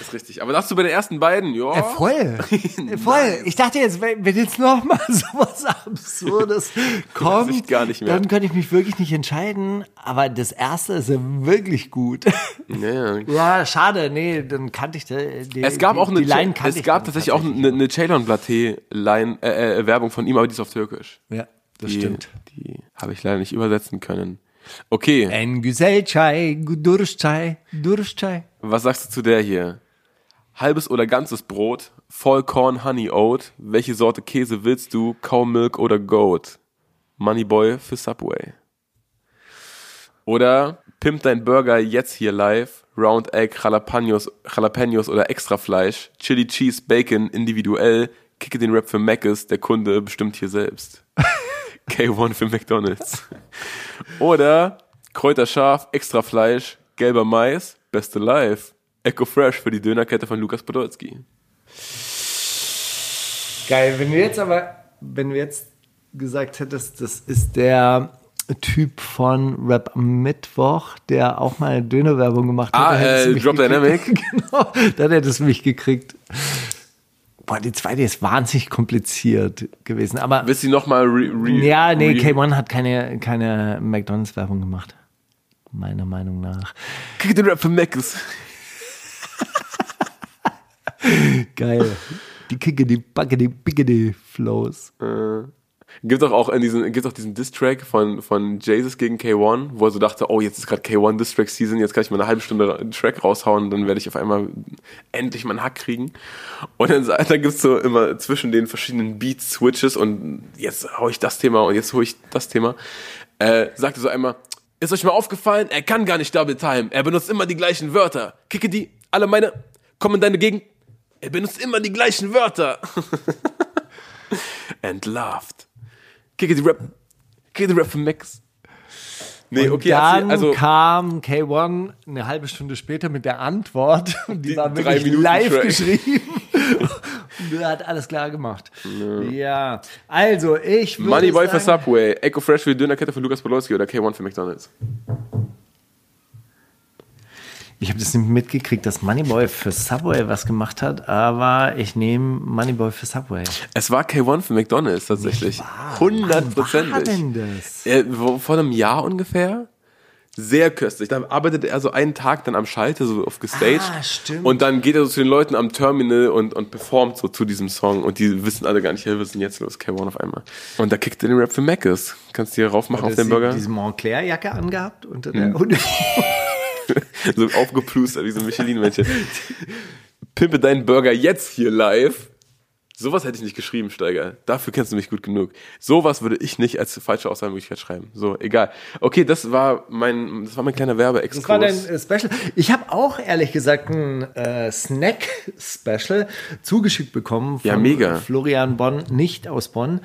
ist richtig. Aber dachtest du bei den ersten beiden, ja. Äh, voll. [laughs] voll. Ich dachte jetzt, wenn, jetzt noch mal [laughs] sowas Absurdes [laughs] kommt, dann könnte ich mich wirklich nicht entscheiden. Aber das erste ist ja wirklich gut. Ja. ja, schade. Nee, dann kannte ich die, die Es gab die, auch eine, Line es gab tatsächlich auch eine, eine Ceylon Blatt-Tee Line, äh, äh, Werbung von ihm, aber die ist auf Türkisch. Ja, das die, stimmt. Die habe ich leider nicht übersetzen können. Okay, En güzel çay, Durstçay. was sagst du zu der hier? Halbes oder ganzes Brot, Vollkorn Honey Oat, welche Sorte Käse willst du, Cow Milk oder Goat? Moneyboy für Subway. Oder Pimp dein Burger jetzt hier live, Round Egg, Jalapenos, Jalapenos oder extra Fleisch, Chili Cheese, Bacon individuell, kicke den Rap für Mc's, der Kunde bestimmt hier selbst. [laughs] K1 für McDonalds. Oder Kräuter scharf, extra Fleisch, gelber Mais, beste Life. Echo Fresh für die Dönerkette von Lukas Podolski. Geil, wenn du jetzt aber, wenn du jetzt gesagt hättest, das ist der Typ von Rap am Mittwoch, der auch mal Dönerwerbung gemacht hat. Ah, äh, Drop. Dynamic? [laughs] genau, dann hättest du mich gekriegt. Boah, die zweite ist wahnsinnig kompliziert gewesen. Aber Willst du nochmal re, re, ja, nee, re K1 hat keine, keine McDonalds-Werbung gemacht. Meiner Meinung nach. Kick den Rap für Macs. [laughs] Geil. Die Kicke, die Backe, die Biggedy Flows. Gibt doch auch diesen, gibt auch diesen Diss-Track von, von Jesus gegen K1, wo er so dachte, oh, jetzt ist gerade K1 Diss-Track Season, jetzt kann ich mal eine halbe Stunde einen Track raushauen, dann werde ich auf einmal endlich meinen Hack kriegen. Und dann, dann gibt's so immer zwischen den verschiedenen Beats Switches und jetzt hau ich das Thema und jetzt hole ich das Thema. Äh, sagte so einmal, ist euch mal aufgefallen, er kann gar nicht Double Time, er benutzt immer die gleichen Wörter. Kicke die, alle meine, kommen in deine Gegend, er benutzt immer die gleichen Wörter. And laughed. Kicke die Rap. Kicke die Rap für Max. Nee, okay, dann also, also kam K1 eine halbe Stunde später mit der Antwort. Und [laughs] die, Die war wirklich live Track. geschrieben. Und [laughs] er [laughs] hat alles klar gemacht. Ja, also ich würde Moneyboy für sagen, Subway, Echo Fresh für die Dönerkette für Lukas Podolski oder K1 für McDonalds. Ich habe das nicht mitgekriegt, dass Moneyboy für Subway was gemacht hat, aber ich nehme Moneyboy für Subway. Es war K1 für McDonalds tatsächlich. Hundertprozentig. denn das? Vor einem Jahr ungefähr. Sehr köstlich. Da arbeitet er so einen Tag dann am Schalter, so auf gestaged. Ah, stimmt. Und dann geht er so zu den Leuten am Terminal und, und performt so zu diesem Song. Und die wissen alle gar nicht, hey, was ist denn jetzt los? K1 auf einmal. Und da kickt er den Rap für Mc's. Kannst du hier raufmachen auf den Burger? Diese Montclair-Jacke angehabt unter der Mhm. und [laughs] so aufgeplustert, wie so ein Michelin-Männchen. Pimpe deinen Burger jetzt hier live. Sowas hätte ich nicht geschrieben, Steiger. Dafür kennst du mich gut genug. Sowas würde ich nicht als falsche Auswahlmöglichkeit schreiben. So, egal. Okay, das war mein, das war mein kleiner Werbeexkurs. Das war dein äh, Special. Ich habe auch ehrlich gesagt ein äh, Snack-Special zugeschickt bekommen von Ja, mega. Florian Bonn, nicht aus Bonn.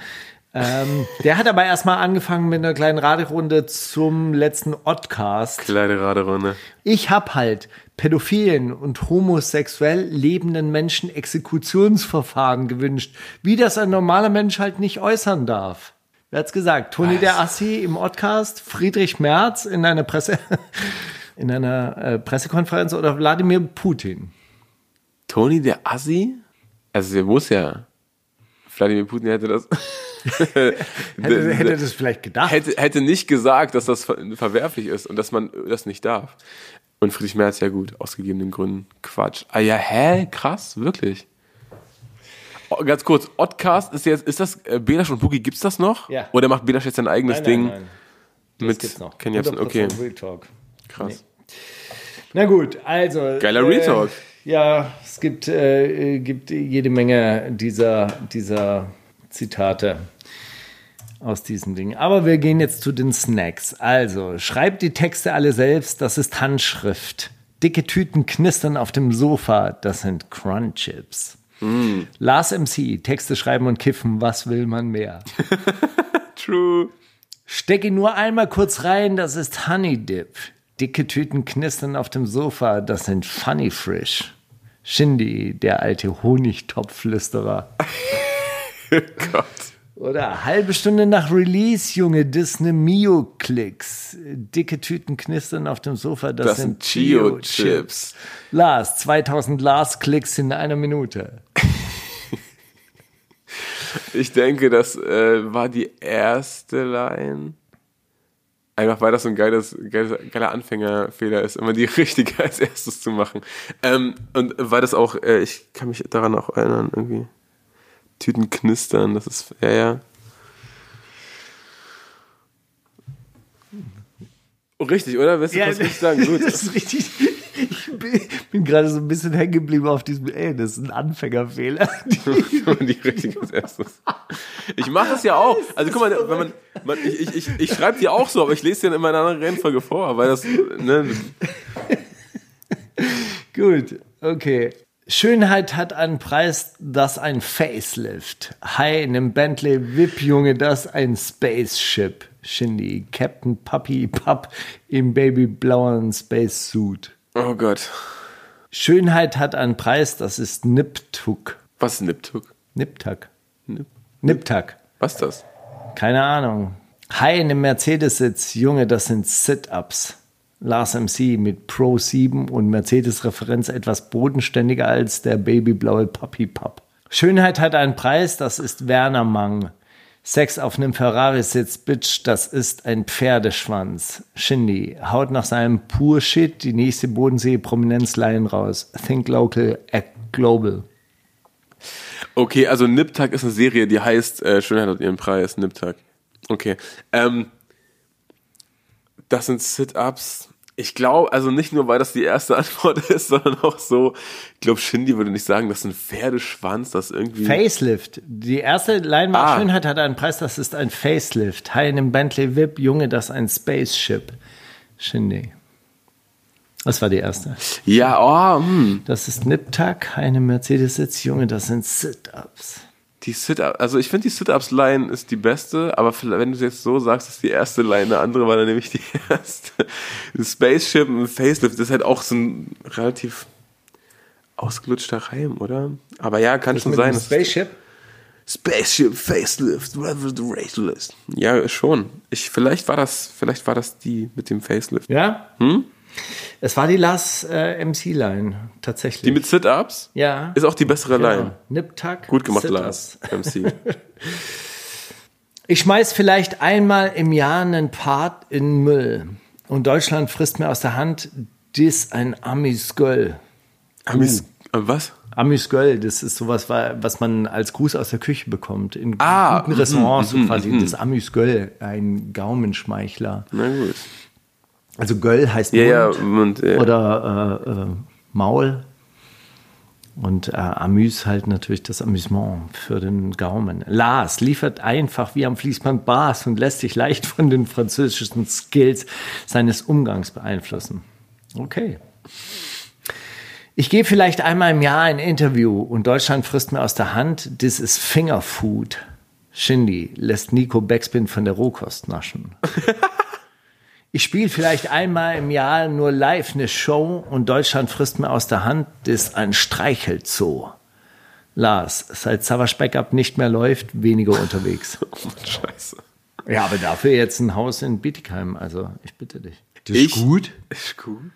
Ähm, der hat aber erstmal angefangen mit einer kleinen Raderunde zum letzten Oddcast. Kleine Raderunde. Ich habe halt pädophilen und homosexuell lebenden Menschen Exekutionsverfahren gewünscht, wie das ein normaler Mensch halt nicht äußern darf. Wer hat's gesagt? Toni der Assi im Podcast, Friedrich Merz in einer Presse, [laughs] in einer äh, Pressekonferenz oder Wladimir Putin? Toni der Assi? Also, der muss ja. Wladimir Putin hätte das. [laughs] Hätte, hätte das vielleicht gedacht? hätte, hätte nicht gesagt, dass das ver verwerflich ist und dass man das nicht darf. Und Friedrich Merz, ja gut, aus gegebenen Gründen. Quatsch. Ah ja, hä? Krass, wirklich. Oh, ganz kurz, Oddcast ist jetzt, ist das, äh, Belasch und Boogie, gibt's das noch? Ja. Oder macht Belasch jetzt sein eigenes Ding Das mit gibt's noch. Ken Jebsen? 100% Okay, Real Talk. krass. Na gut, also. Geiler Real Talk. Ja, es gibt, äh, äh, gibt jede Menge dieser, dieser Zitate aus diesen Dingen. Aber wir gehen jetzt zu den Snacks. Also, schreibt die Texte alle selbst, das ist Handschrift. Dicke Tüten knistern auf dem Sofa, das sind Crunchips. Lars MC, Texte schreiben und kiffen, was will man mehr? [laughs] True. Stecke nur einmal kurz rein, das ist Honey Dip. Dicke Tüten knistern auf dem Sofa, das sind Funny Frisch. Shindy, der alte Honigtopflüsterer. [laughs] Gott. Oder halbe Stunde nach Release, Junge, Disney Mio Klicks. Dicke Tüten knistern auf dem Sofa, das, Das sind sind Chio-Chips. Lars, 2000 Lars Klicks in einer Minute. [laughs] Ich denke, das äh, war die erste Line. Einfach weil das so ein geiles, geiles, geiler Anfängerfehler ist, immer die [laughs] richtige als erstes zu machen. Ähm, und weil das auch, äh, ich kann mich daran auch erinnern, irgendwie. Tüten knistern, das ist, ja, ja. Oh, richtig, oder? Weißt du, [laughs] was ich sagen? Gut. Das ist richtig. Ich bin, bin gerade so ein bisschen hängen geblieben auf diesem, ey, das ist ein Anfängerfehler. [laughs] die richtige als erstes. Ich mache das ja auch. Also guck mal, wenn man, man ich, ich, ich, ich schreibe dir auch so, aber ich lese dir in meiner anderen Reihenfolge vor, weil das, ne, [laughs] Gut, okay. Schönheit hat einen Preis, das ein Facelift. Hi in einem Bentley VIP, Junge, das ein Spaceship. Shindy, Captain Puppy Pup im babyblauen Spacesuit. Oh Gott. Schönheit hat einen Preis, das ist Niptuk. Was ist Niptuk? Niptak. Nip? Niptak. Was ist das? Keine Ahnung. Hi in dem Mercedes-Sitz, Junge, das sind Sit-Ups. Lars MC mit Pro 7 und Mercedes-Referenz etwas bodenständiger als der babyblaue Papi Papp. Schönheit hat einen Preis, das ist Werner Mang. Sex auf einem Ferrari-Sitz, Bitch, das ist ein Pferdeschwanz. Shindy haut nach seinem Pur Shit die nächste Bodensee-Prominenzlein raus. Think local, act global. Okay, also Niptag ist eine Serie, die heißt äh, Schönheit hat ihren Preis, Niptag. Okay. Ähm, das sind Sit-Ups. Ich glaube, also nicht nur, weil das die erste [laughs] Antwort ist, sondern auch so, ich glaube, Shindy würde nicht sagen, das ist ein Pferdeschwanz, das irgendwie. Facelift. Die erste Line war Ah. Schönheit hat einen Preis, das ist ein Facelift. Hi in einem Bentley VIP, Junge, das ist ein Spaceship. Shindy. Das war die erste. Ja, oh, hm. Das ist Niptak, eine Mercedes-Sitz, Junge, das sind Sit-Ups. Die Sit-Up, also ich finde die Sit-Ups-Line ist die beste, aber wenn du es jetzt so sagst, ist die erste Line, eine andere war dann nämlich die [laughs] erste. Ein Spaceship, ein Facelift, das ist halt auch so ein relativ ausgelutschter Reim, oder? Aber ja, kann schon sein. Spaceship? Spaceship, Facelift, whatever the race list. Ja, schon. Ich, vielleicht war das, vielleicht war das die mit dem Facelift. Ja? Es war die Last äh, MC-Line, tatsächlich. Die mit Sit-Ups? ja. Ist auch die bessere Genau. Line. Niptak. Gut gemacht. Lars. MC. [laughs] Ich schmeiß vielleicht einmal im Jahr einen Part in Müll. Und Deutschland frisst mir aus der Hand dis ein Amisgöl. Amis, äh, was? Amüsgöl, das ist sowas, wa- was man als Gruß aus der Küche bekommt. In Ah, guten Restaurants, so mhm, quasi mhm. das Amüsgöl, ein Gaumenschmeichler. Na gut. Also Göll heißt Ja, ja, Mund und, äh, oder äh, äh, Maul. Und äh, Amüs halt natürlich das Amüsement für den Gaumen. Lars liefert einfach wie am Fließband Bars und lässt sich leicht von den französischen Skills seines Umgangs beeinflussen. Okay. Ich gehe vielleicht einmal im Jahr ein Interview und Deutschland frisst mir aus der Hand. Das ist Fingerfood. Shindy lässt Nico Backspin von der Rohkost naschen. [laughs] Ich spiele vielleicht einmal im Jahr nur live eine Show und Deutschland frisst mir aus der Hand. Das ist ein Streichelzoo. Lars, seit Savage Backup nicht mehr läuft, weniger unterwegs. [laughs] Scheiße. Ja, aber dafür jetzt ein Haus in Bietigheim. Also, ich bitte dich. Das Ich- Ist gut.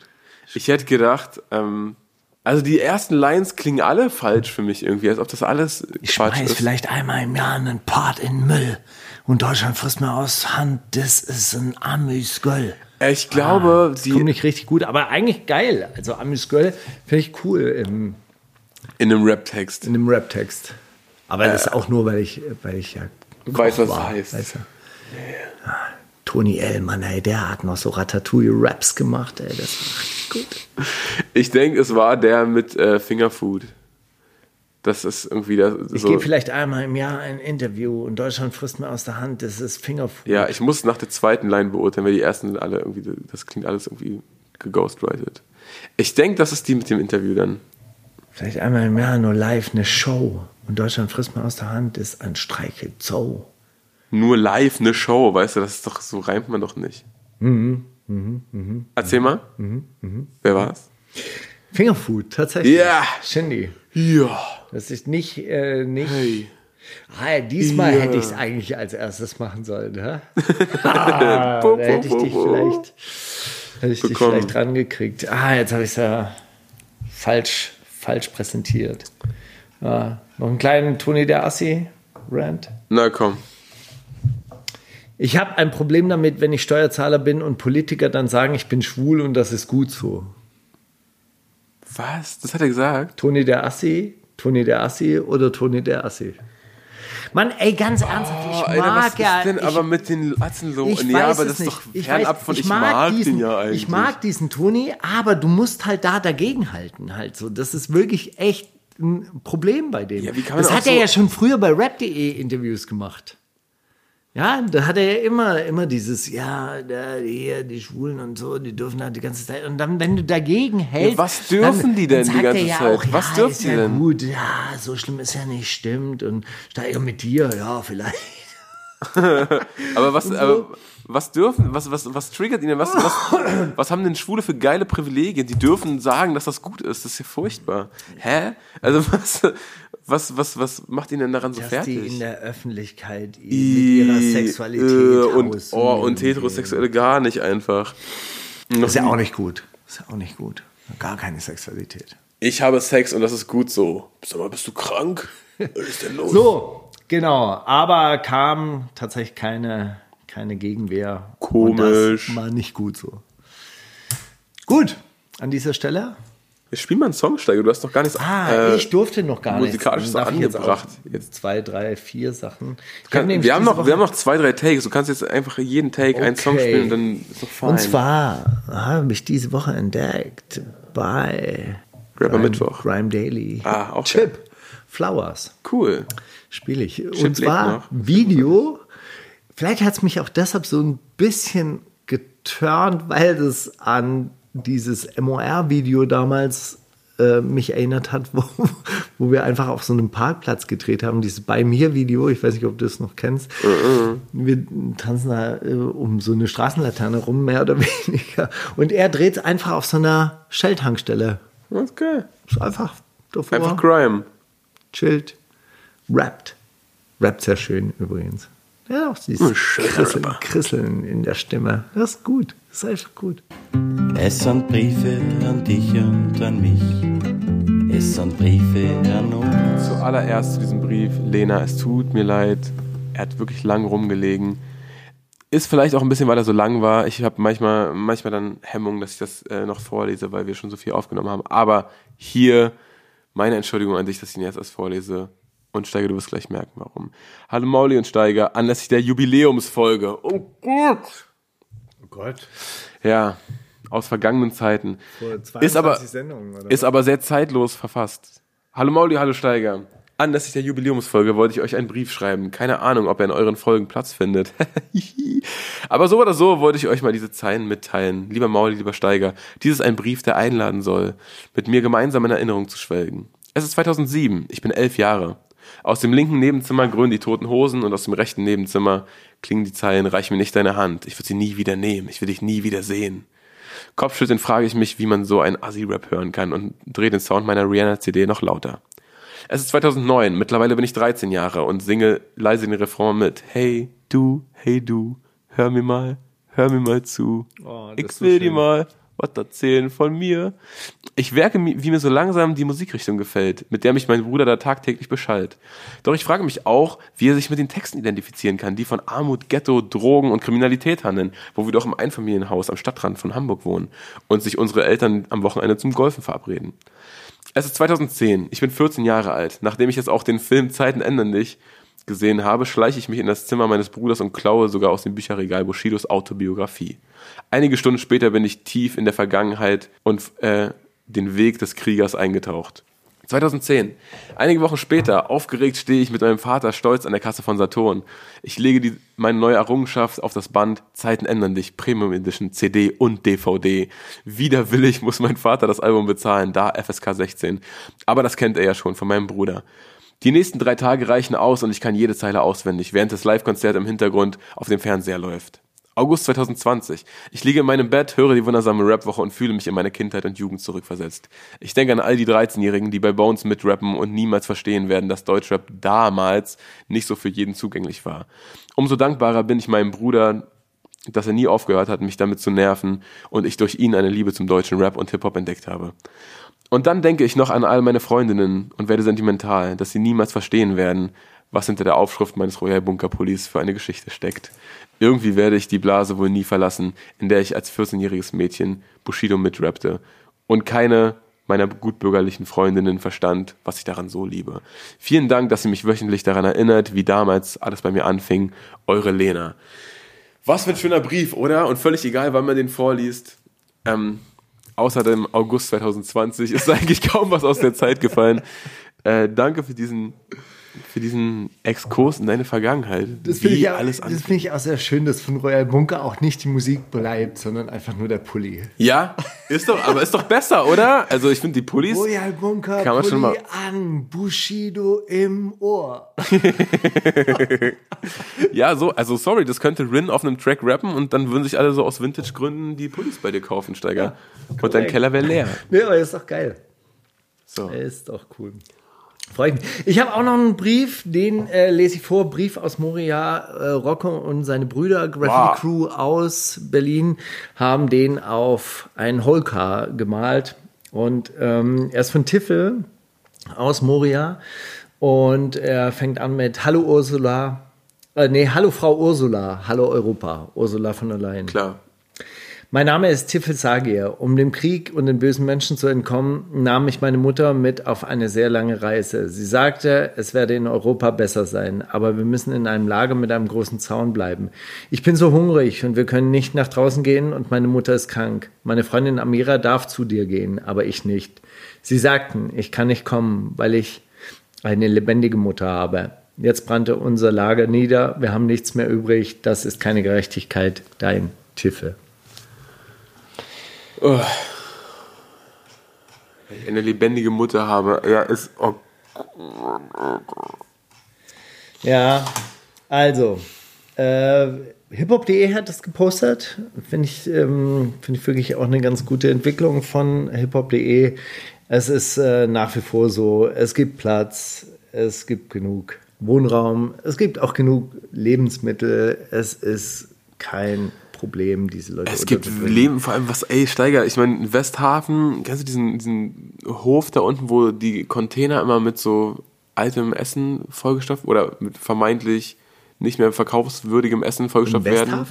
Ich hätte gedacht, ähm, also die ersten Lines klingen alle falsch für mich irgendwie, als ob das alles Ich Quatsch ist. vielleicht einmal im Jahr einen Part in Müll und Deutschland frisst mir aus Hand. Das ist ein Amüsgöl. Äh, Ich glaube, Das kommt die nicht richtig gut, aber eigentlich geil. Also Amüsgöl finde ich cool im, in einem Rap-Text. in dem Rap-Text. Aber das ist auch nur, weil ich, weil ich ja Weiß, was war, heißt. Weißt du? Ah, Tony Ellmann, ey, der hat noch so Ratatouille-Raps gemacht, ey, das war richtig gut. Ich denke, es war der mit äh, Fingerfood. Das ist irgendwie das, Ich so. gebe vielleicht einmal im Jahr ein Interview und Deutschland frisst mir aus der Hand, das ist Fingerfood. Ja, ich muss nach der zweiten Line beurteilen, weil die ersten sind alle irgendwie, das klingt alles irgendwie geghostwritet. Ich denke, das ist die mit dem Interview dann. Vielleicht einmal im Jahr nur live eine Show und Deutschland frisst mir aus der Hand, das ist ein Streichelzoo. Nur live eine Show, weißt du, das ist doch, so reimt man doch nicht. Mhm, Erzähl mal. Wer war's? Fingerfood, tatsächlich. Ja. Shindy. Ja. Das ist nicht, äh, nicht. Hey. Ah, diesmal Ja. hätte ich es eigentlich als erstes machen sollen, hä? [laughs] ah, da hätte ich dich vielleicht, hätte ich dich vielleicht rangekriegt. Ah, jetzt habe ich es ja falsch, falsch präsentiert. Ja, noch einen kleinen Toni der Assi-Rant. Na komm. Ich habe ein Problem damit, wenn ich Steuerzahler bin und Politiker dann sagen, ich bin schwul und das ist gut so. Was? Das hat er gesagt? Toni der Assi, Toni der Assi oder Toni der Assi? Mann, ey, ganz ernsthaft, ich Oh, Alter, mag was ja. ist denn ich, aber mit den Atzen so? ich ja, weiß aber das ist nicht. doch Ich fernab weiß, von, ich, mag, diesen, den ja eigentlich. Ich mag diesen Toni, aber du musst halt da dagegen halten. Halt so. Das ist wirklich echt ein Problem bei dem. Ja, das hat er so- ja schon früher bei rap.de Interviews gemacht. Ja, da hat er ja immer, immer dieses, ja, da, hier, die Schwulen und so, die dürfen halt die ganze Zeit. Und dann, wenn du dagegen hältst. was dürfen die denn dann die sagt er ganze ja Zeit? Auch, Was ja, dürfen die ja denn? Gut, ja, so schlimm ist ja nicht, stimmt. Und Steiger mit dir, ja, vielleicht. [laughs] aber was, aber was dürfen, was, was, was triggert ihnen, was, was, [coughs] was haben denn Schwule für geile Privilegien? Die dürfen sagen, dass das gut ist. Das ist ja furchtbar. Hä? Also was, was, was, was macht ihnen denn daran so Dass fertig? die in der Öffentlichkeit mit ihrer Sexualität äh, und, oh, und. Heterosexuelle gar nicht einfach. Ist ja auch nicht gut. Ist ja auch nicht gut. Gar keine Sexualität. Ich habe Sex und das ist gut so. Sag mal, bist du krank? Was ist denn los? So, genau. Aber kam tatsächlich keine, keine Gegenwehr. Und Komisch. das war nicht gut so. Gut, an dieser Stelle. Wir spielen mal einen Song, Steiger. Du hast noch gar nichts. Ah, äh, ich durfte noch gar nichts. darf ich jetzt angebracht. auch Jetzt. Zwei, drei, vier Sachen. Kann, hab wir, haben noch, wir haben noch zwei, drei Takes. Du kannst jetzt einfach jeden Take einen Song Okay. spielen und dann ist doch fein. Und zwar habe ich diese Woche entdeckt bei Rapper Grime- Mittwoch. Grime Daily. Ah, auch Chip Flowers Cool. spiele ich. lebt Und zwar. Video. Vielleicht hat es mich auch deshalb so ein bisschen geturnt, weil das an dieses MOR-Video damals äh, mich erinnert hat, [laughs] wo, wo wir einfach auf so einem Parkplatz gedreht haben. Dieses Bei mir-Video, ich weiß nicht, ob du das noch kennst. Wir tanzen da äh, um so eine Straßenlaterne rum, mehr oder [laughs] weniger. Und er dreht einfach auf so einer Shell-Tankstelle. Okay. Ist einfach davor Einfach Crime. chillt, rappt. Rappt sehr schön übrigens. Ja, auch dieses schöner Krisseln. Krisseln in der Stimme. Das ist gut. Das ist einfach gut. Es sind Briefe an dich und an mich. Es sind Briefe an uns. Zuallererst zu diesem Brief. Lena, es tut mir leid. Er hat wirklich lang rumgelegen. Ist vielleicht auch ein bisschen, weil er so lang war. Ich habe manchmal, manchmal dann Hemmung, dass ich das äh, noch vorlese, weil wir schon so viel aufgenommen haben. Aber hier meine Entschuldigung an dich, dass ich ihn jetzt erst vorlese. Und Steiger, du wirst gleich merken, warum. Hallo Mauli und Steiger, anlässlich der Jubiläumsfolge. Oh Gott! Oh Gott. Ja, aus vergangenen Zeiten. Vor Ist aber, 22 Sendungen, oder ist aber sehr zeitlos verfasst. Hallo Mauli, hallo Steiger. Anlässlich der Jubiläumsfolge wollte ich euch einen Brief schreiben. Keine Ahnung, ob er in euren Folgen Platz findet. [laughs] aber so oder so wollte ich euch mal diese Zeilen mitteilen. Lieber Mauli, lieber Steiger, dies ist ein Brief, der einladen soll, mit mir gemeinsam in Erinnerung zu schwelgen. Es ist 2007, ich bin elf Jahre. Aus dem linken Nebenzimmer grünen die toten Hosen und aus dem rechten Nebenzimmer klingen die Zeilen, reich mir nicht deine Hand, ich will sie nie wieder nehmen, ich will dich nie wieder sehen. Kopfschüttelnd frage ich mich, wie man so einen Assi-Rap hören kann und drehe den Sound meiner Rihanna-CD noch lauter. Es ist 2009, mittlerweile bin ich 13 Jahre und singe leise den Refrain mit Hey du, hey du, hör mir mal, hör mir mal zu. Oh, ich ist so will dir mal was erzählen von mir. Ich werke, mi- wie mir so langsam die Musikrichtung gefällt, mit der mich mein Bruder da tagtäglich beschallt. Doch ich frage mich auch, wie er sich mit den Texten identifizieren kann, die von Armut, Ghetto, Drogen und Kriminalität handeln, wo wir doch im Einfamilienhaus am Stadtrand von Hamburg wohnen und sich unsere Eltern am Wochenende zum Golfen verabreden. Es ist 2010. Ich bin 14 Jahre alt. Nachdem ich jetzt auch den Film Zeiten ändern nicht gesehen habe, schleiche ich mich in das Zimmer meines Bruders und klaue sogar aus dem Bücherregal Bushidos Autobiografie. Einige Stunden später bin ich tief in der Vergangenheit und äh, den Weg des Kriegers eingetaucht. 2010. Einige Wochen später, aufgeregt stehe ich mit meinem Vater stolz an der Kasse von Saturn. Ich lege die, meine neue Errungenschaft auf das Band Zeiten ändern dich, Premium Edition, CD und DVD. Widerwillig muss mein Vater das Album bezahlen, da FSK 16. Aber das kennt er ja schon von meinem Bruder. Die nächsten drei Tage reichen aus und ich kann jede Zeile auswendig, während das Live-Konzert im Hintergrund auf dem Fernseher läuft. August 2020. Ich liege in meinem Bett, höre die wundersame Rap-Woche und fühle mich in meine Kindheit und Jugend zurückversetzt. Ich denke an all die 13-Jährigen, die bei Bones mitrappen und niemals verstehen werden, dass Deutschrap damals nicht so für jeden zugänglich war. Umso dankbarer bin ich meinem Bruder, dass er nie aufgehört hat, mich damit zu nerven und ich durch ihn eine Liebe zum deutschen Rap und Hip-Hop entdeckt habe. Und dann denke ich noch an all meine Freundinnen und werde sentimental, dass sie niemals verstehen werden, was hinter der Aufschrift meines Royal Bunker Pullis für eine Geschichte steckt. Irgendwie werde ich die Blase wohl nie verlassen, in der ich als 14-jähriges Mädchen Bushido mitrappte und keine meiner gutbürgerlichen Freundinnen verstand, was ich daran so liebe. Vielen Dank, dass ihr mich wöchentlich daran erinnert, wie damals alles bei mir anfing. Eure Lena. Was für ein schöner Brief, oder? Und völlig egal, wann man den vorliest. Ähm, außer dem August 2020 ist [laughs] eigentlich kaum was aus der Zeit gefallen. Äh, danke für diesen für diesen Exkurs in deine Vergangenheit. Das finde ich, alles das finde ich auch sehr schön, dass von Royal Bunker auch nicht die Musik bleibt, sondern einfach nur der Pulli. Ja, ist doch, aber ist doch besser, oder? Also ich finde die Pullis. Royal Bunker, Kann man Pulli schon mal- an, Bushido im Ohr. [laughs] Ja, so, also sorry, das könnte Rin auf einem Track rappen und dann würden sich alle so aus Vintage-Gründen die Pullis bei dir kaufen, Steiger. und dein. Keller wäre leer. Nee, aber ist doch geil. So. Ist doch cool. Freue ich mich. Ich habe auch noch einen Brief, den äh, lese ich vor. Brief aus Moria. Äh, Rocco und seine Brüder, Graffiti Wow. Crew aus Berlin, haben den auf ein Holcar gemalt. Und ähm, er ist von Tiffel aus Moria. Und er fängt an mit Hallo Ursula. Äh, nee, Hallo Frau Ursula. Hallo Europa. Ursula von der Leyen. Klar. Mein Name ist Tifel Sagir. Um dem Krieg und den bösen Menschen zu entkommen, nahm mich meine Mutter mit auf eine sehr lange Reise. Sie sagte, es werde in Europa besser sein, aber wir müssen in einem Lager mit einem großen Zaun bleiben. Ich bin so hungrig und wir können nicht nach draußen gehen und meine Mutter ist krank. Meine Freundin Amira darf zu dir gehen, aber ich nicht. Sie sagten, ich kann nicht kommen, weil ich eine lebendige Mutter habe. Jetzt brannte unser Lager nieder, wir haben nichts mehr übrig, das ist keine Gerechtigkeit, dein Ich eine lebendige Mutter habe, ja, ist. Oh, Ja, also, äh, hiphop.de hat das gepostet. Finde ich, ähm, finde ich wirklich auch eine ganz gute Entwicklung von hiphop.de. Es ist äh, nach wie vor so, es gibt Platz, es gibt genug Wohnraum, es gibt auch genug Lebensmittel. Es ist kein Problem, diese Leute es gibt. Leben, vor allem was, ey, Steiger, ich meine, in Westhafen, kennst du diesen, diesen Hof da unten, wo die Container immer mit so altem Essen vollgestopft oder mit vermeintlich nicht mehr verkaufswürdigem Essen vollgestopft werden?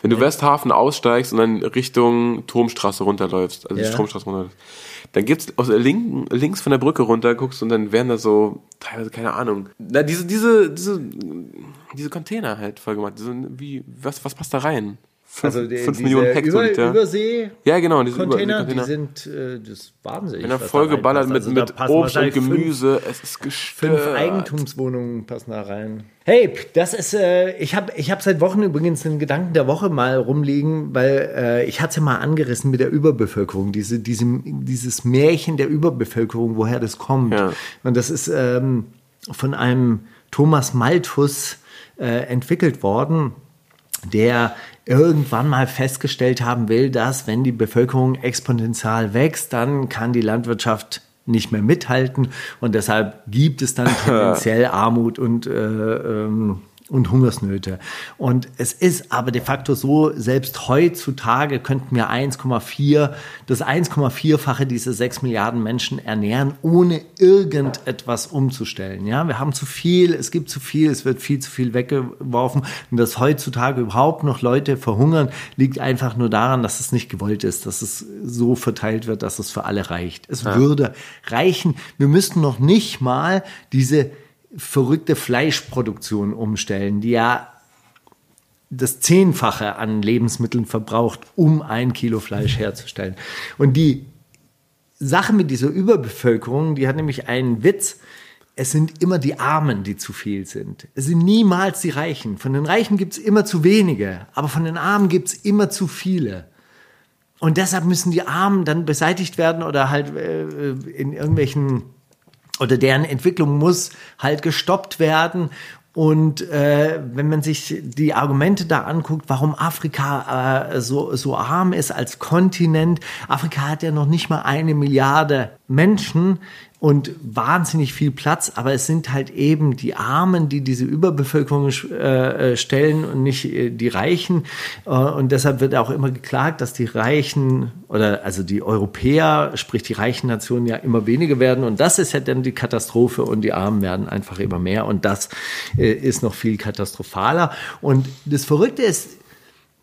Wenn du Westhafen aussteigst und dann Richtung Turmstraße runterläufst, also die Ja. Stromstraße runterläufst, dann gibt's aus der linken, links von der Brücke runter, guckst und dann werden da so, teilweise, keine Ahnung, na, diese, diese, diese, diese Container halt vollgemacht. Diese, wie, was, was passt da rein? Fünf, Also die, fünf diese Millionen Hektoliter. Über, Übersee Ja, genau, diese Über- Container, die die Container. sind äh, das wahnsinnig. Er was da vollgeballert reinpasst. mit, Also mit Obst und wahrscheinlich fünf- Gemüse, es ist Fünf gestört. Eigentumswohnungen passen da rein. Hey, das ist, äh, ich habe ich hab seit Wochen übrigens den Gedanken der Woche mal rumliegen, weil äh, ich hatte es ja mal angerissen mit der Überbevölkerung, diese, diese, dieses Märchen der Überbevölkerung, woher das kommt. Ja. Und das ist ähm, von einem Thomas Malthus äh, entwickelt worden der irgendwann mal festgestellt haben will, dass wenn die Bevölkerung exponentiell wächst, dann kann die Landwirtschaft nicht mehr mithalten. Und deshalb gibt es dann [laughs] tendenziell Armut und äh, ähm, und Hungersnöte. Und es ist aber de facto so, selbst heutzutage könnten wir 1,4, das 1,4-fache dieser 6 Milliarden Menschen ernähren, ohne irgendetwas umzustellen. Ja, wir haben zu viel, es gibt zu viel, es wird viel zu viel weggeworfen. Und dass heutzutage überhaupt noch Leute verhungern, liegt einfach nur daran, dass es nicht gewollt ist, dass es so verteilt wird, dass es für alle reicht. Es würde reichen. Wir müssten noch nicht mal diese verrückte Fleischproduktion umstellen, die ja das Zehnfache an Lebensmitteln verbraucht, um ein Kilo Fleisch herzustellen. Und die Sache mit dieser Überbevölkerung, die hat nämlich einen Witz. Es sind immer die Armen, die zu viel sind. Es sind niemals die Reichen. Von den Reichen gibt es immer zu wenige, aber von den Armen gibt es immer zu viele. Und deshalb müssen die Armen dann beseitigt werden oder halt äh, in irgendwelchen oder deren Entwicklung muss halt gestoppt werden. Und äh, wenn man sich die Argumente da anguckt, warum Afrika äh, so, so arm ist als Kontinent, Afrika hat ja noch nicht mal eine Milliarde Menschen und wahnsinnig viel Platz, aber es sind halt eben die Armen, die diese Überbevölkerung äh, stellen und nicht äh, die Reichen. Äh, und deshalb wird auch immer geklagt, dass die Reichen oder also die Europäer, sprich die reichen Nationen ja immer weniger werden. Und das ist ja dann die Katastrophe und die Armen werden einfach immer mehr. Und das äh, ist noch viel katastrophaler. Und das Verrückte ist,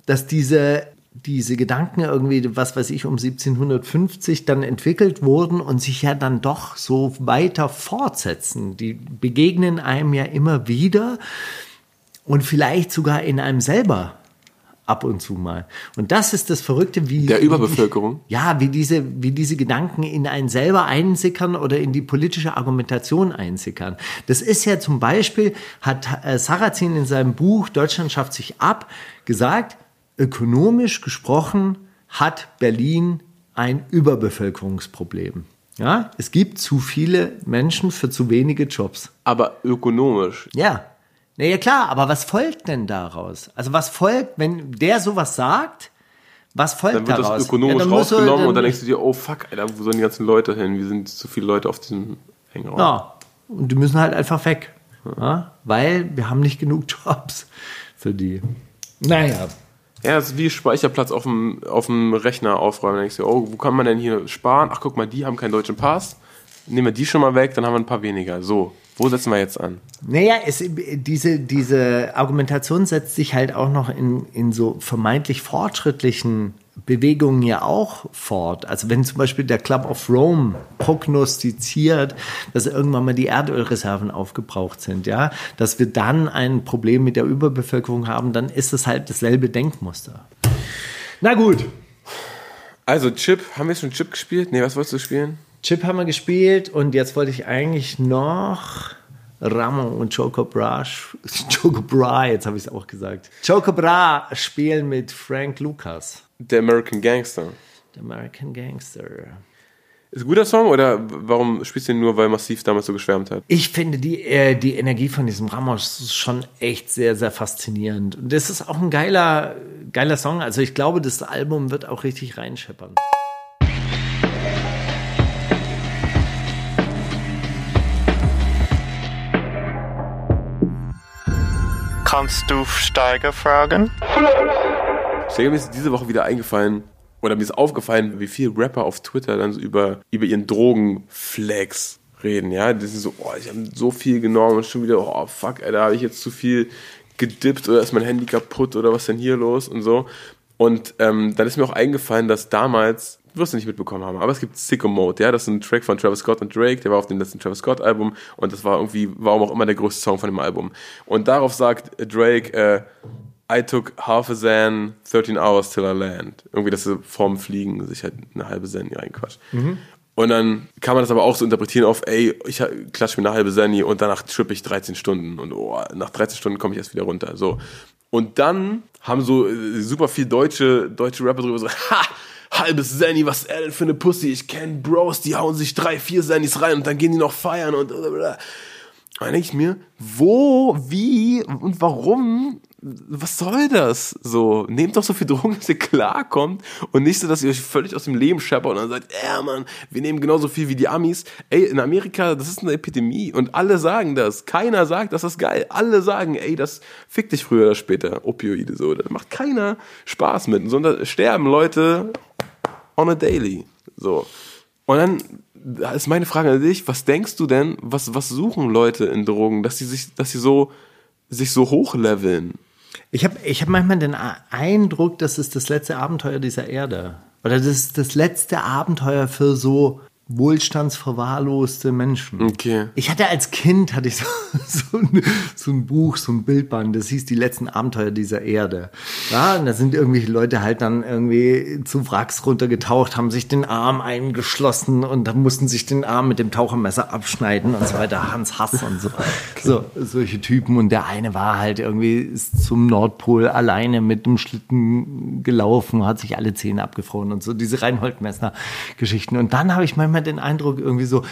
dass diese diese Gedanken irgendwie, was weiß ich, um 1750 dann entwickelt wurden und sich ja dann doch so weiter fortsetzen. Die begegnen einem ja immer wieder und vielleicht sogar in einem selber ab und zu mal. Und das ist das Verrückte, wie Der Überbevölkerung? ja, wie diese, wie diese Gedanken in einen selber einsickern oder in die politische Argumentation einsickern. Das ist ja zum Beispiel, hat äh, Sarrazin in seinem Buch Deutschland schafft sich ab gesagt, ökonomisch gesprochen hat Berlin ein Überbevölkerungsproblem. Ja, es gibt zu viele Menschen für zu wenige Jobs. Aber ökonomisch. Ja. Naja, klar, aber was folgt denn daraus? Also was folgt, wenn der sowas sagt, was folgt Dann wird daraus? das ökonomisch Ja, dann du- rausgenommen und dann denkst du dir, oh fuck, Alter, wo sollen die ganzen Leute hin? Wie sind zu viele Leute auf diesem Hangout? Ja, und die müssen halt einfach weg. Ja, weil wir haben nicht genug [laughs] Jobs für die. Naja. Ja, es ist wie Speicherplatz auf dem, auf dem Rechner aufräumen. Dann denkst du, oh, wo kann man denn hier sparen? Ach, guck mal, die haben keinen deutschen Pass. Nehmen wir die schon mal weg, dann haben wir ein paar weniger. So, wo setzen wir jetzt an? Naja, es, diese, diese Argumentation setzt sich halt auch noch in, in so vermeintlich fortschrittlichen Bewegungen ja auch fort. Also wenn zum Beispiel der Club of Rome prognostiziert, dass irgendwann mal die Erdölreserven aufgebraucht sind, ja, dass wir dann ein Problem mit der Überbevölkerung haben, dann ist es halt dasselbe Denkmuster. Na gut, Also, Chip, haben wir schon Chip gespielt? Nee, was wolltest du spielen? Chip haben wir gespielt und jetzt wollte ich eigentlich noch Ramo und Choco Bra, [laughs] Choco Bra, jetzt habe ich es auch gesagt. Choco Bra spielen mit Frank Lucas, Der American Gangster. der American Gangster. Ist ein guter Song oder warum spielst du den nur, weil Massiv damals so geschwärmt hat? Ich finde die, äh, die Energie von diesem Ramos schon echt sehr, sehr faszinierend. Und das ist auch ein geiler, geiler Song. Also ich glaube, das Album wird auch richtig reinscheppern. Kannst du Steiger fragen? Stell mir ist diese Woche wieder eingefallen, oder mir ist aufgefallen, wie viele Rapper auf Twitter dann so über, über ihren Drogenflex reden, ja. Das sind so, oh, ich habe so viel genommen und schon wieder, oh fuck, Alter, habe ich jetzt zu viel gedippt oder ist mein Handy kaputt oder was denn hier los und so. Und ähm, dann ist mir auch eingefallen, dass damals, wirst du nicht mitbekommen haben, aber es gibt Sicko Mode, ja, das ist ein Track von Travis Scott und Drake, der war auf dem letzten Travis Scott Album und das war irgendwie, warum auch immer der größte Song von dem Album. Und darauf sagt Drake, äh, I took half a Zen, 13 hours till I land. Irgendwie, dass er vorm Fliegen sich halt eine halbe Zen reinquatscht. Und dann kann man das aber auch so interpretieren auf, ey, ich klatsche mir eine halbe Zenny und danach trippe ich 13 Stunden und oh, nach 13 Stunden komme ich erst wieder runter. So. Und dann haben so äh, super viel deutsche, deutsche Rapper drüber so, [laughs] ha, halbes Zenny, was ist er denn für eine Pussy? Ich kenne Bros, die hauen sich drei, vier Zennys rein und dann gehen die noch feiern und blablabla. Und ich mir, wo, wie und warum, was soll das? So, nehmt doch so viel Drogen, dass ihr klarkommt und nicht so, dass ihr euch völlig aus dem Leben scheppert und dann sagt, ja Mann, wir nehmen genauso viel wie die Amis. Ey, in Amerika, das ist eine Epidemie und alle sagen das. Keiner sagt, das ist geil. Alle sagen, ey, das fickt dich früher oder später. Opioide so. Da macht keiner Spaß mit, sondern sterben Leute on a daily. So. Und dann da ist meine Frage an dich, was denkst du denn, was, was suchen Leute in Drogen, dass sie sich, dass sie so, sich so hochleveln? Ich habe ich hab manchmal den Eindruck, das ist das letzte Abenteuer dieser Erde. Oder das ist das letzte Abenteuer für so wohlstandsverwahrloste Menschen. Okay. Ich hatte als Kind hatte ich [laughs] so, so, ein, so ein Buch, so ein Bildband, das hieß Die letzten Abenteuer dieser Erde. Ja, und da sind irgendwelche Leute halt dann irgendwie zu Wracks runtergetaucht, haben sich den Arm eingeschlossen und dann mussten sich den Arm mit dem Tauchermesser abschneiden und so weiter. Hans Hass und so. [laughs] So, solche Typen. Und der eine war halt irgendwie zum Nordpol alleine mit dem Schlitten gelaufen, hat sich alle Zähne abgefroren und so. Diese Reinhold Messner-Geschichten. Und dann habe ich manchmal den Eindruck, irgendwie so,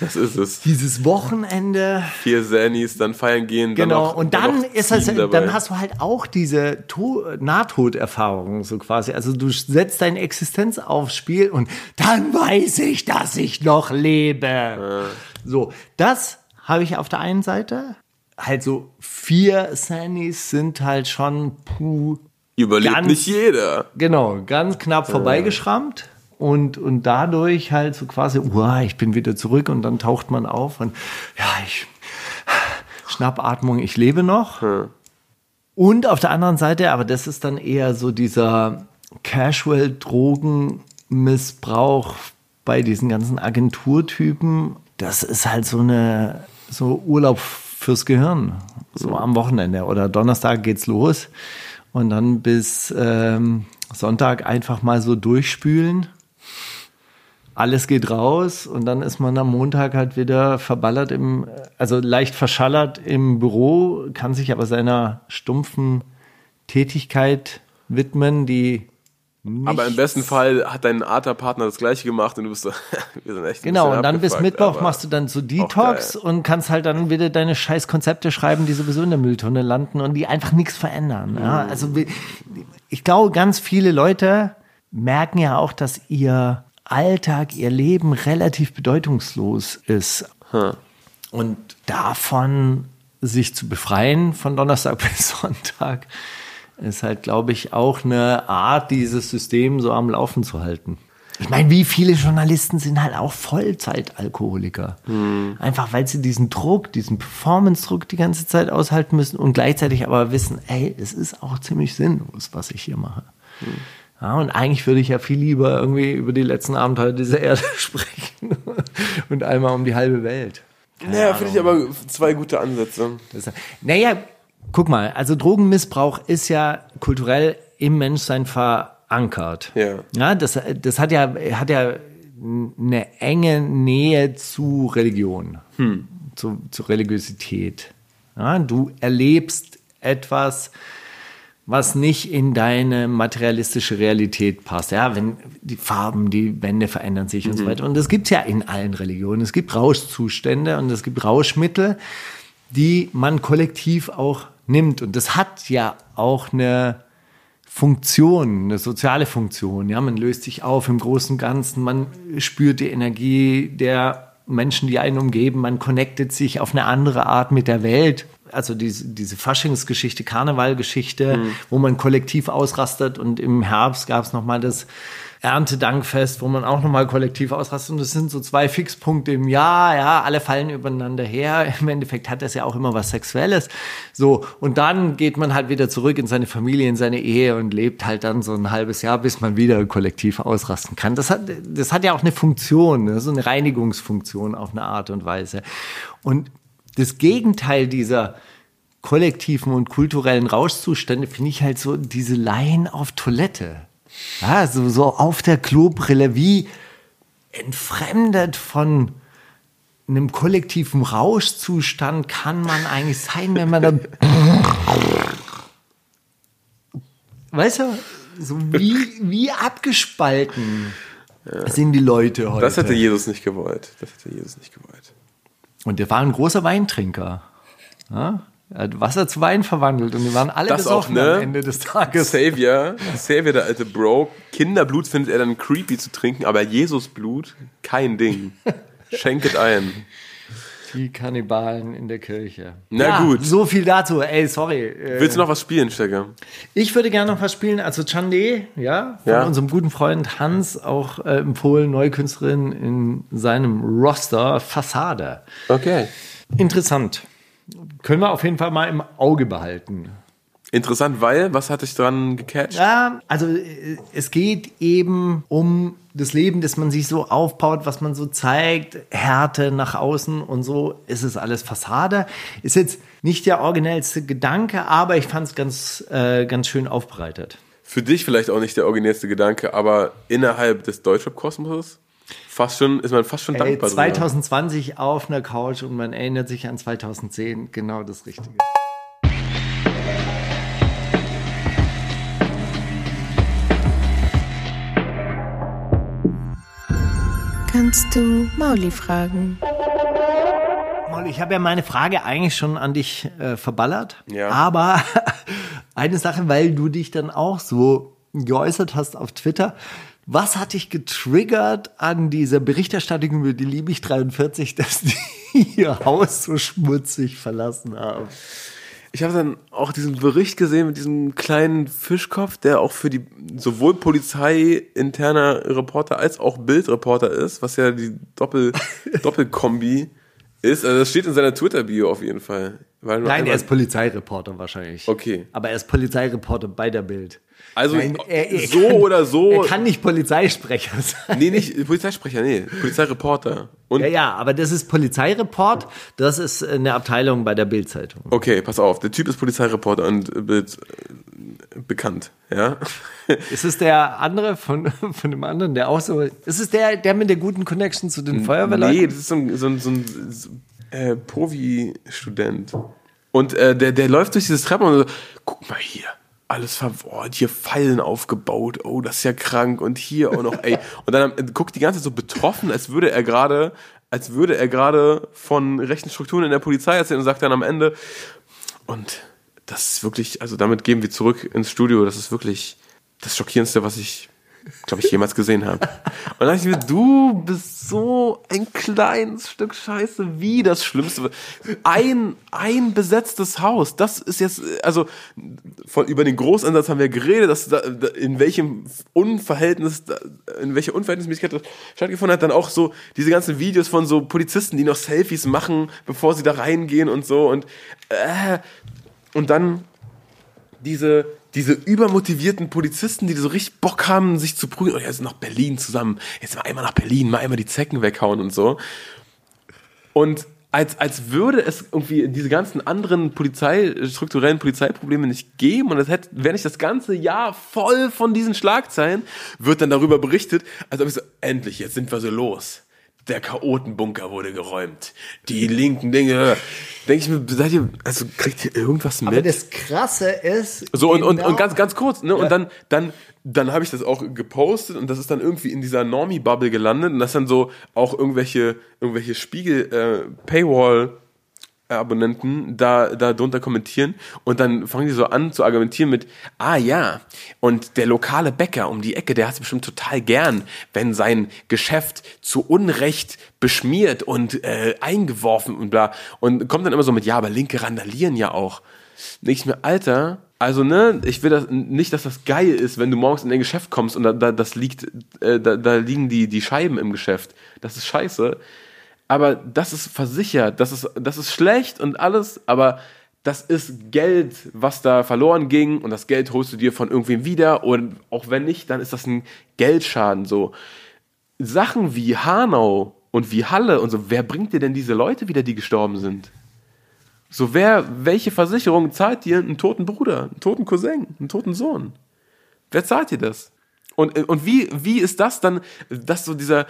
Das ist es. dieses Wochenende, Vier Zannies, dann feiern gehen, dann genau, noch, und dann noch ist das, dabei. dann hast du halt auch diese to Nahtoderfahrung, so quasi. Also du setzt deine Existenz aufs Spiel und dann weiß ich, dass ich noch lebe. So, das habe ich auf der einen Seite. Halt so vier Sannies sind halt schon puh, Überlebt ganz- nicht jeder. Genau, ganz knapp vorbeigeschrammt und, und dadurch halt so quasi, uah, ich bin wieder zurück und dann taucht man auf und ja, ich, Schnappatmung, ich lebe noch. Und auf der anderen Seite, aber das ist dann eher so dieser Casual-Drogenmissbrauch bei diesen ganzen Agenturtypen. Das ist halt so eine, so Urlaub fürs Gehirn. So am Wochenende oder Donnerstag geht's los. und dann bis ähm, Sonntag einfach mal so durchspülen. Alles geht raus und dann ist man am Montag halt wieder verballert im, also leicht verschallert im Büro, kann sich aber seiner stumpfen Tätigkeit widmen, die Aber im nichts- besten Fall hat dein Arter-Partner das gleiche gemacht und du bist so, [laughs] wir sind echt Genau, und dann bis Mittwoch machst du dann so Detox und kannst halt dann wieder deine scheiß Konzepte schreiben, die sowieso in der Mülltonne landen und die einfach nichts verändern. Ja, Mhm. also ich glaube, ganz viele Leute merken ja auch, dass ihr Alltag, ihr Leben relativ bedeutungslos ist. Und davon sich zu befreien von Donnerstag [laughs] bis Sonntag ist halt, glaube ich, auch eine Art, dieses System so am Laufen zu halten. Ich meine, wie viele Journalisten sind halt auch Vollzeitalkoholiker. Einfach weil sie diesen Druck, diesen Performance-Druck die ganze Zeit aushalten müssen und gleichzeitig aber wissen, ey, es ist auch ziemlich sinnlos, was ich hier mache. Ja, und eigentlich würde ich ja viel lieber irgendwie über die letzten Abenteuer dieser Erde [laughs] sprechen und einmal um die halbe Welt. Naja, finde ich aber zwei gute Ansätze. Das, naja, guck mal, also Drogenmissbrauch ist ja kulturell im Menschsein verankert. Ja. Ja, das, das hat ja, hat ja eine enge Nähe zu Religion, zu, zu Religiosität. Ja, du erlebst etwas, was nicht in deine materialistische Realität passt. Ja, wenn die Farben, die Wände verändern sich und so weiter. Und das gibt's ja in allen Religionen. Es gibt Rauschzustände und es gibt Rauschmittel, die man kollektiv auch nimmt. Und das hat ja auch eine Funktion, eine soziale Funktion. Ja, man löst sich auf im Großen und Ganzen, man spürt die Energie der Menschen, die einen umgeben, man connectet sich auf eine andere Art mit der Welt. Also diese, diese Faschingsgeschichte, Karnevalgeschichte, wo man kollektiv ausrastet und im Herbst gab es nochmal das Erntedankfest, wo man auch nochmal kollektiv ausrastet. Und das sind so zwei Fixpunkte im Jahr, ja, alle fallen übereinander her. [laughs] Im Endeffekt hat das ja auch immer was Sexuelles. So, und dann geht man halt wieder zurück in seine Familie, in seine Ehe und lebt halt dann so ein halbes Jahr, bis man wieder kollektiv ausrasten kann. Das hat, das hat ja auch eine Funktion, ne? so eine Reinigungsfunktion auf eine Art und Weise. Und das Gegenteil dieser kollektiven und kulturellen Rauschzustände finde ich halt so diese Laien auf Toilette. Ja, so, so auf der Klobrille, wie entfremdet von einem kollektiven Rauschzustand kann man eigentlich sein, wenn man da. Weißt du, so wie, wie abgespalten sind die Leute heute. Das hätte Jesus nicht gewollt. Das hätte Jesus nicht gewollt. Und der war ein großer Weintrinker. Ja? Er hat Wasser zu Wein verwandelt und die waren alle Das auch, besoffen ne? am Ende des Tages. Savior, Savior, der alte Bro, Kinderblut findet er dann creepy zu trinken, aber Jesusblut, kein Ding. [laughs] Schenket ein. Die Kannibalen in der Kirche. Na ja, gut. So viel dazu. Ey, sorry. Äh, Willst du noch was spielen, Stecker? Ich würde gerne noch was spielen. Also Chande, ja, von Ja. unserem guten Freund Hans, auch äh, empfohlen, neue Künstlerin in seinem Roster Fassade. Okay. Interessant. Können wir auf jeden Fall mal im Auge behalten. Interessant, weil, was hat dich dran gecatcht? Ja, also äh, es geht eben um das Leben, das man sich so aufbaut, was man so zeigt, Härte nach außen und so ist es alles Fassade. Ist jetzt nicht der originellste Gedanke, aber ich fand es ganz, äh, ganz schön aufbereitet. Für dich vielleicht auch nicht der originellste Gedanke, aber innerhalb des Deutschrap-Kosmos fast schon, ist man fast schon Ey, dankbar. drüber. 2020 auf einer Couch und man erinnert sich an 2010, genau das Richtige. Kannst du Mauli fragen? Molly, ich habe ja meine Frage eigentlich schon an dich äh, verballert. Ja. Aber [laughs] eine Sache, weil du dich dann auch so geäußert hast auf Twitter. Was hat dich getriggert an dieser Berichterstattung über die Liebig 43, [laughs] dass die ihr Haus so schmutzig verlassen haben? Ich habe dann auch diesen Bericht gesehen mit diesem kleinen Fischkopf, der auch für die sowohl Polizei interner Reporter als auch Bildreporter ist, was ja die Doppel [laughs] Doppelkombi ist. Also das steht in seiner Twitter-Bio auf jeden Fall. Nein, er ist Polizeireporter wahrscheinlich. Okay. Aber er ist Polizeireporter bei der Bild. Also Nein, er- er so kann- oder so. Er kann nicht Polizeisprecher [laughs] sein. nee, nicht Polizeisprecher, nee, Polizeireporter. Und Ja, ja, aber das ist Polizeireport. Das ist eine Abteilung bei der Bildzeitung. okay, pass auf, der Typ ist Polizeireporter und äh, be bekannt, ja. [laughs] Ist es der andere von, [laughs] von dem anderen, der auch so. Ist es der, der mit der guten Connection zu den Feuerwehrleuten? Nee, das ist so ein, so ein, so ein so, äh, Provi-Student. Und äh, der, der läuft durch dieses Treppen und so, guck mal hier, alles verworrt, hier Pfeilen aufgebaut, oh, das ist ja krank und hier auch noch, ey. [laughs] Und dann guckt die ganze Zeit so betroffen, als würde er gerade, als würde er gerade von rechten Strukturen in der Polizei erzählen und sagt dann am Ende, und das ist wirklich, also damit gehen wir zurück ins Studio, das ist wirklich das Schockierendste, was ich, glaube ich, jemals gesehen habe. Und dann dachte ich mir, du bist so ein kleines Stück Scheiße, wie das Schlimmste. Ein, ein besetztes Haus, das ist jetzt, also von, über den Großeinsatz haben wir geredet, dass da, in welchem Unverhältnis, in welcher Unverhältnismäßigkeit das stattgefunden hat, dann auch so diese ganzen Videos von so Polizisten, die noch Selfies machen, bevor sie da reingehen und so und, äh, und dann diese, diese übermotivierten Polizisten, die so richtig Bock haben, sich zu prügeln. Oh, jetzt nach Berlin zusammen. Jetzt mal einmal nach Berlin, mal einmal die Zecken weghauen und so. Und als, als würde es irgendwie diese ganzen anderen Polizei, strukturellen Polizeiprobleme nicht geben und es hätte, wäre nicht das ganze Jahr voll von diesen Schlagzeilen, wird dann darüber berichtet, als ob ich so, endlich, jetzt sind wir so los. Der Chaotenbunker wurde geräumt. Die linken Dinge. Denke ich mir, seid ihr, also kriegt ihr irgendwas mit? Aber das Krasse ist. So, und, und, genau- und ganz, ganz kurz, ne? Und dann, dann, dann habe ich das auch gepostet und das ist dann irgendwie in dieser Normie-Bubble gelandet und das dann so auch irgendwelche, irgendwelche Spiegel, äh, Paywall, Abonnenten da, da drunter kommentieren und dann fangen die so an zu argumentieren mit, ah ja, und der lokale Bäcker um die Ecke, der hat es bestimmt total gern, wenn sein Geschäft zu Unrecht beschmiert und äh, eingeworfen und bla. Und kommt dann immer so mit, ja, aber Linke randalieren ja auch. Nicht mehr, Alter, also ne, ich will das nicht, dass das geil ist, wenn du morgens in dein Geschäft kommst und da, da das liegt, äh, da, da liegen die, die Scheiben im Geschäft. Das ist scheiße. Aber das ist versichert, das ist, das ist schlecht und alles, aber das ist Geld, was da verloren ging und das Geld holst du dir von irgendwem wieder und auch wenn nicht, dann ist das ein Geldschaden so. Sachen wie Hanau und wie Halle und so, wer bringt dir denn diese Leute wieder, die gestorben sind? So, wer, welche Versicherung zahlt dir einen toten Bruder, einen toten Cousin, einen toten Sohn? Wer zahlt dir das? Und, und wie, wie ist das dann, dass so dieser,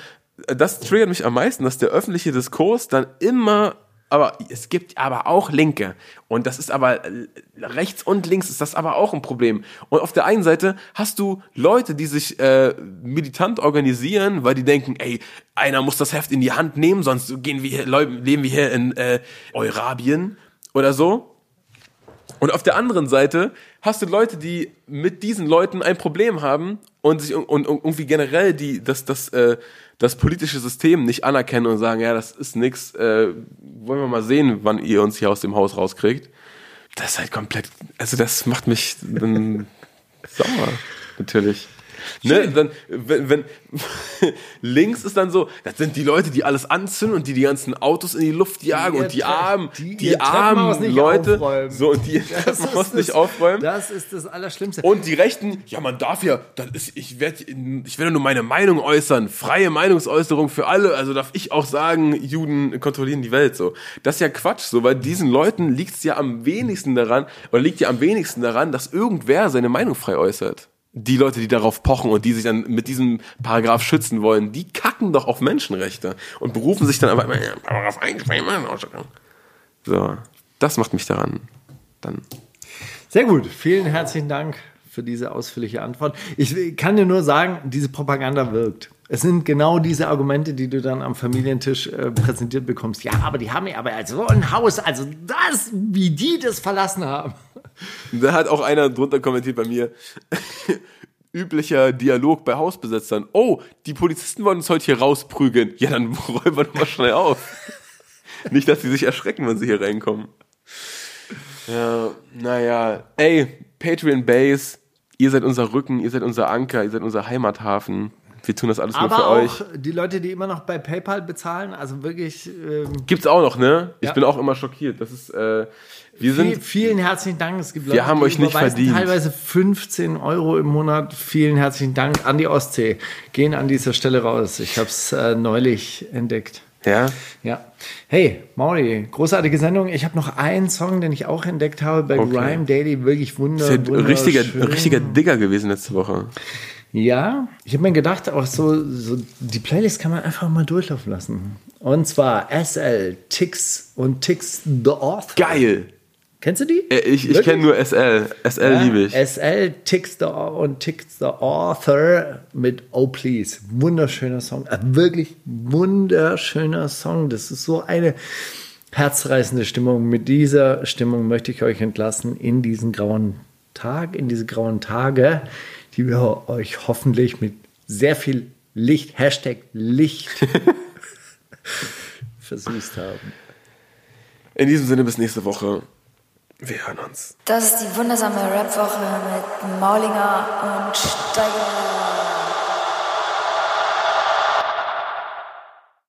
das triggert mich am meisten, dass der öffentliche Diskurs dann immer, aber es gibt aber auch Linke. Und das ist aber, äh, rechts und links ist das aber auch ein Problem. Und auf der einen Seite hast du Leute, die sich äh, militant organisieren, weil die denken, ey, einer muss das Heft in die Hand nehmen, sonst gehen wir hier, leben wir hier in äh, Eurabien oder so. Und auf der anderen Seite hast du Leute, die mit diesen Leuten ein Problem haben und sich und, und irgendwie generell die das das äh, das politische System nicht anerkennen und sagen, ja, das ist nix, äh, wollen wir mal sehen, wann ihr uns hier aus dem Haus rauskriegt. Das ist halt komplett, also das macht mich dann [laughs] sauer, natürlich. Ne, dann, wenn, wenn [laughs] links ist dann so, das sind die Leute, die alles anzünden und die die ganzen Autos in die Luft jagen ihr und die armen, die die, armen Leute, aufräumen. so und die Das Treppenhaus nicht das- aufräumen. Das ist das Allerschlimmste. Und die Rechten, ja, man darf ja, das ist, ich werde, ich werde nur meine Meinung äußern, freie Meinungsäußerung für alle, also darf ich auch sagen, Juden kontrollieren die Welt, so. Das ist ja Quatsch, so, weil diesen Leuten liegt es ja am wenigsten daran, oder liegt ja am wenigsten daran, dass irgendwer seine Meinung frei äußert. Die Leute, die darauf pochen und die sich dann mit diesem Paragraph schützen wollen, die kacken doch auf Menschenrechte und berufen sich dann aber immer, ja, Paragraph 1, freie Meinungsäußerung. So, das macht mich daran, dann Sehr gut. Vielen herzlichen Dank für diese ausführliche Antwort. Ich kann dir nur sagen, diese Propaganda wirkt. Es sind genau diese Argumente, die du dann am Familientisch äh, präsentiert bekommst. Ja, aber die haben ja aber so ein Haus, also das, wie die das verlassen haben. Da hat auch einer drunter kommentiert bei mir. [laughs] Üblicher Dialog bei Hausbesetzern. Oh, die Polizisten wollen uns heute hier rausprügeln. Ja, dann [laughs] räumen wir mal schnell auf. Nicht, dass sie sich erschrecken, wenn sie hier reinkommen. Ja, naja. Ey, Patreon Base, ihr seid unser Rücken, ihr seid unser Anker, ihr seid unser Heimathafen. Wir tun das alles nur Aber für auch euch. die Leute, die immer noch bei PayPal bezahlen, also wirklich ähm, Gibt's auch noch, ne? Ich Ja. bin auch immer schockiert. Das ist, äh, wir sind, vielen herzlichen Dank. Es gibt Wir Leute, haben die euch nicht verdient. Teilweise 15 Euro im Monat. Vielen herzlichen Dank an die Ostsee. Gehen an dieser Stelle raus. Ich habe es äh, neulich entdeckt. ja, Ja. Hey, Mauri, großartige Sendung. Ich habe noch einen Song, den ich auch entdeckt habe bei Okay. Grime Daily. Wirklich wunder, ist ja ein richtiger, wunderschön. richtiger Digger gewesen letzte Woche. Ja, ich habe mir gedacht, auch so, so die Playlist kann man einfach mal durchlaufen lassen. Und zwar SL, Tix und Tix The Author. Geil! Kennst du die? Äh, Ich, ich kenne nur SL. SL Ja, liebe ich. SL, Tix the, und Tix the Author mit Oh Please. Wunderschöner Song. Äh, wirklich wunderschöner Song. Das ist so eine herzreißende Stimmung. Mit dieser Stimmung möchte ich euch entlassen in diesen grauen Tag, in diese grauen Tage, die wir euch hoffentlich mit sehr viel Licht, Hashtag Licht, [laughs] versüßt haben. In diesem Sinne, bis nächste Woche. Wir hören uns. Das ist die wundersame Rap-Woche mit Maulinger und Steiger.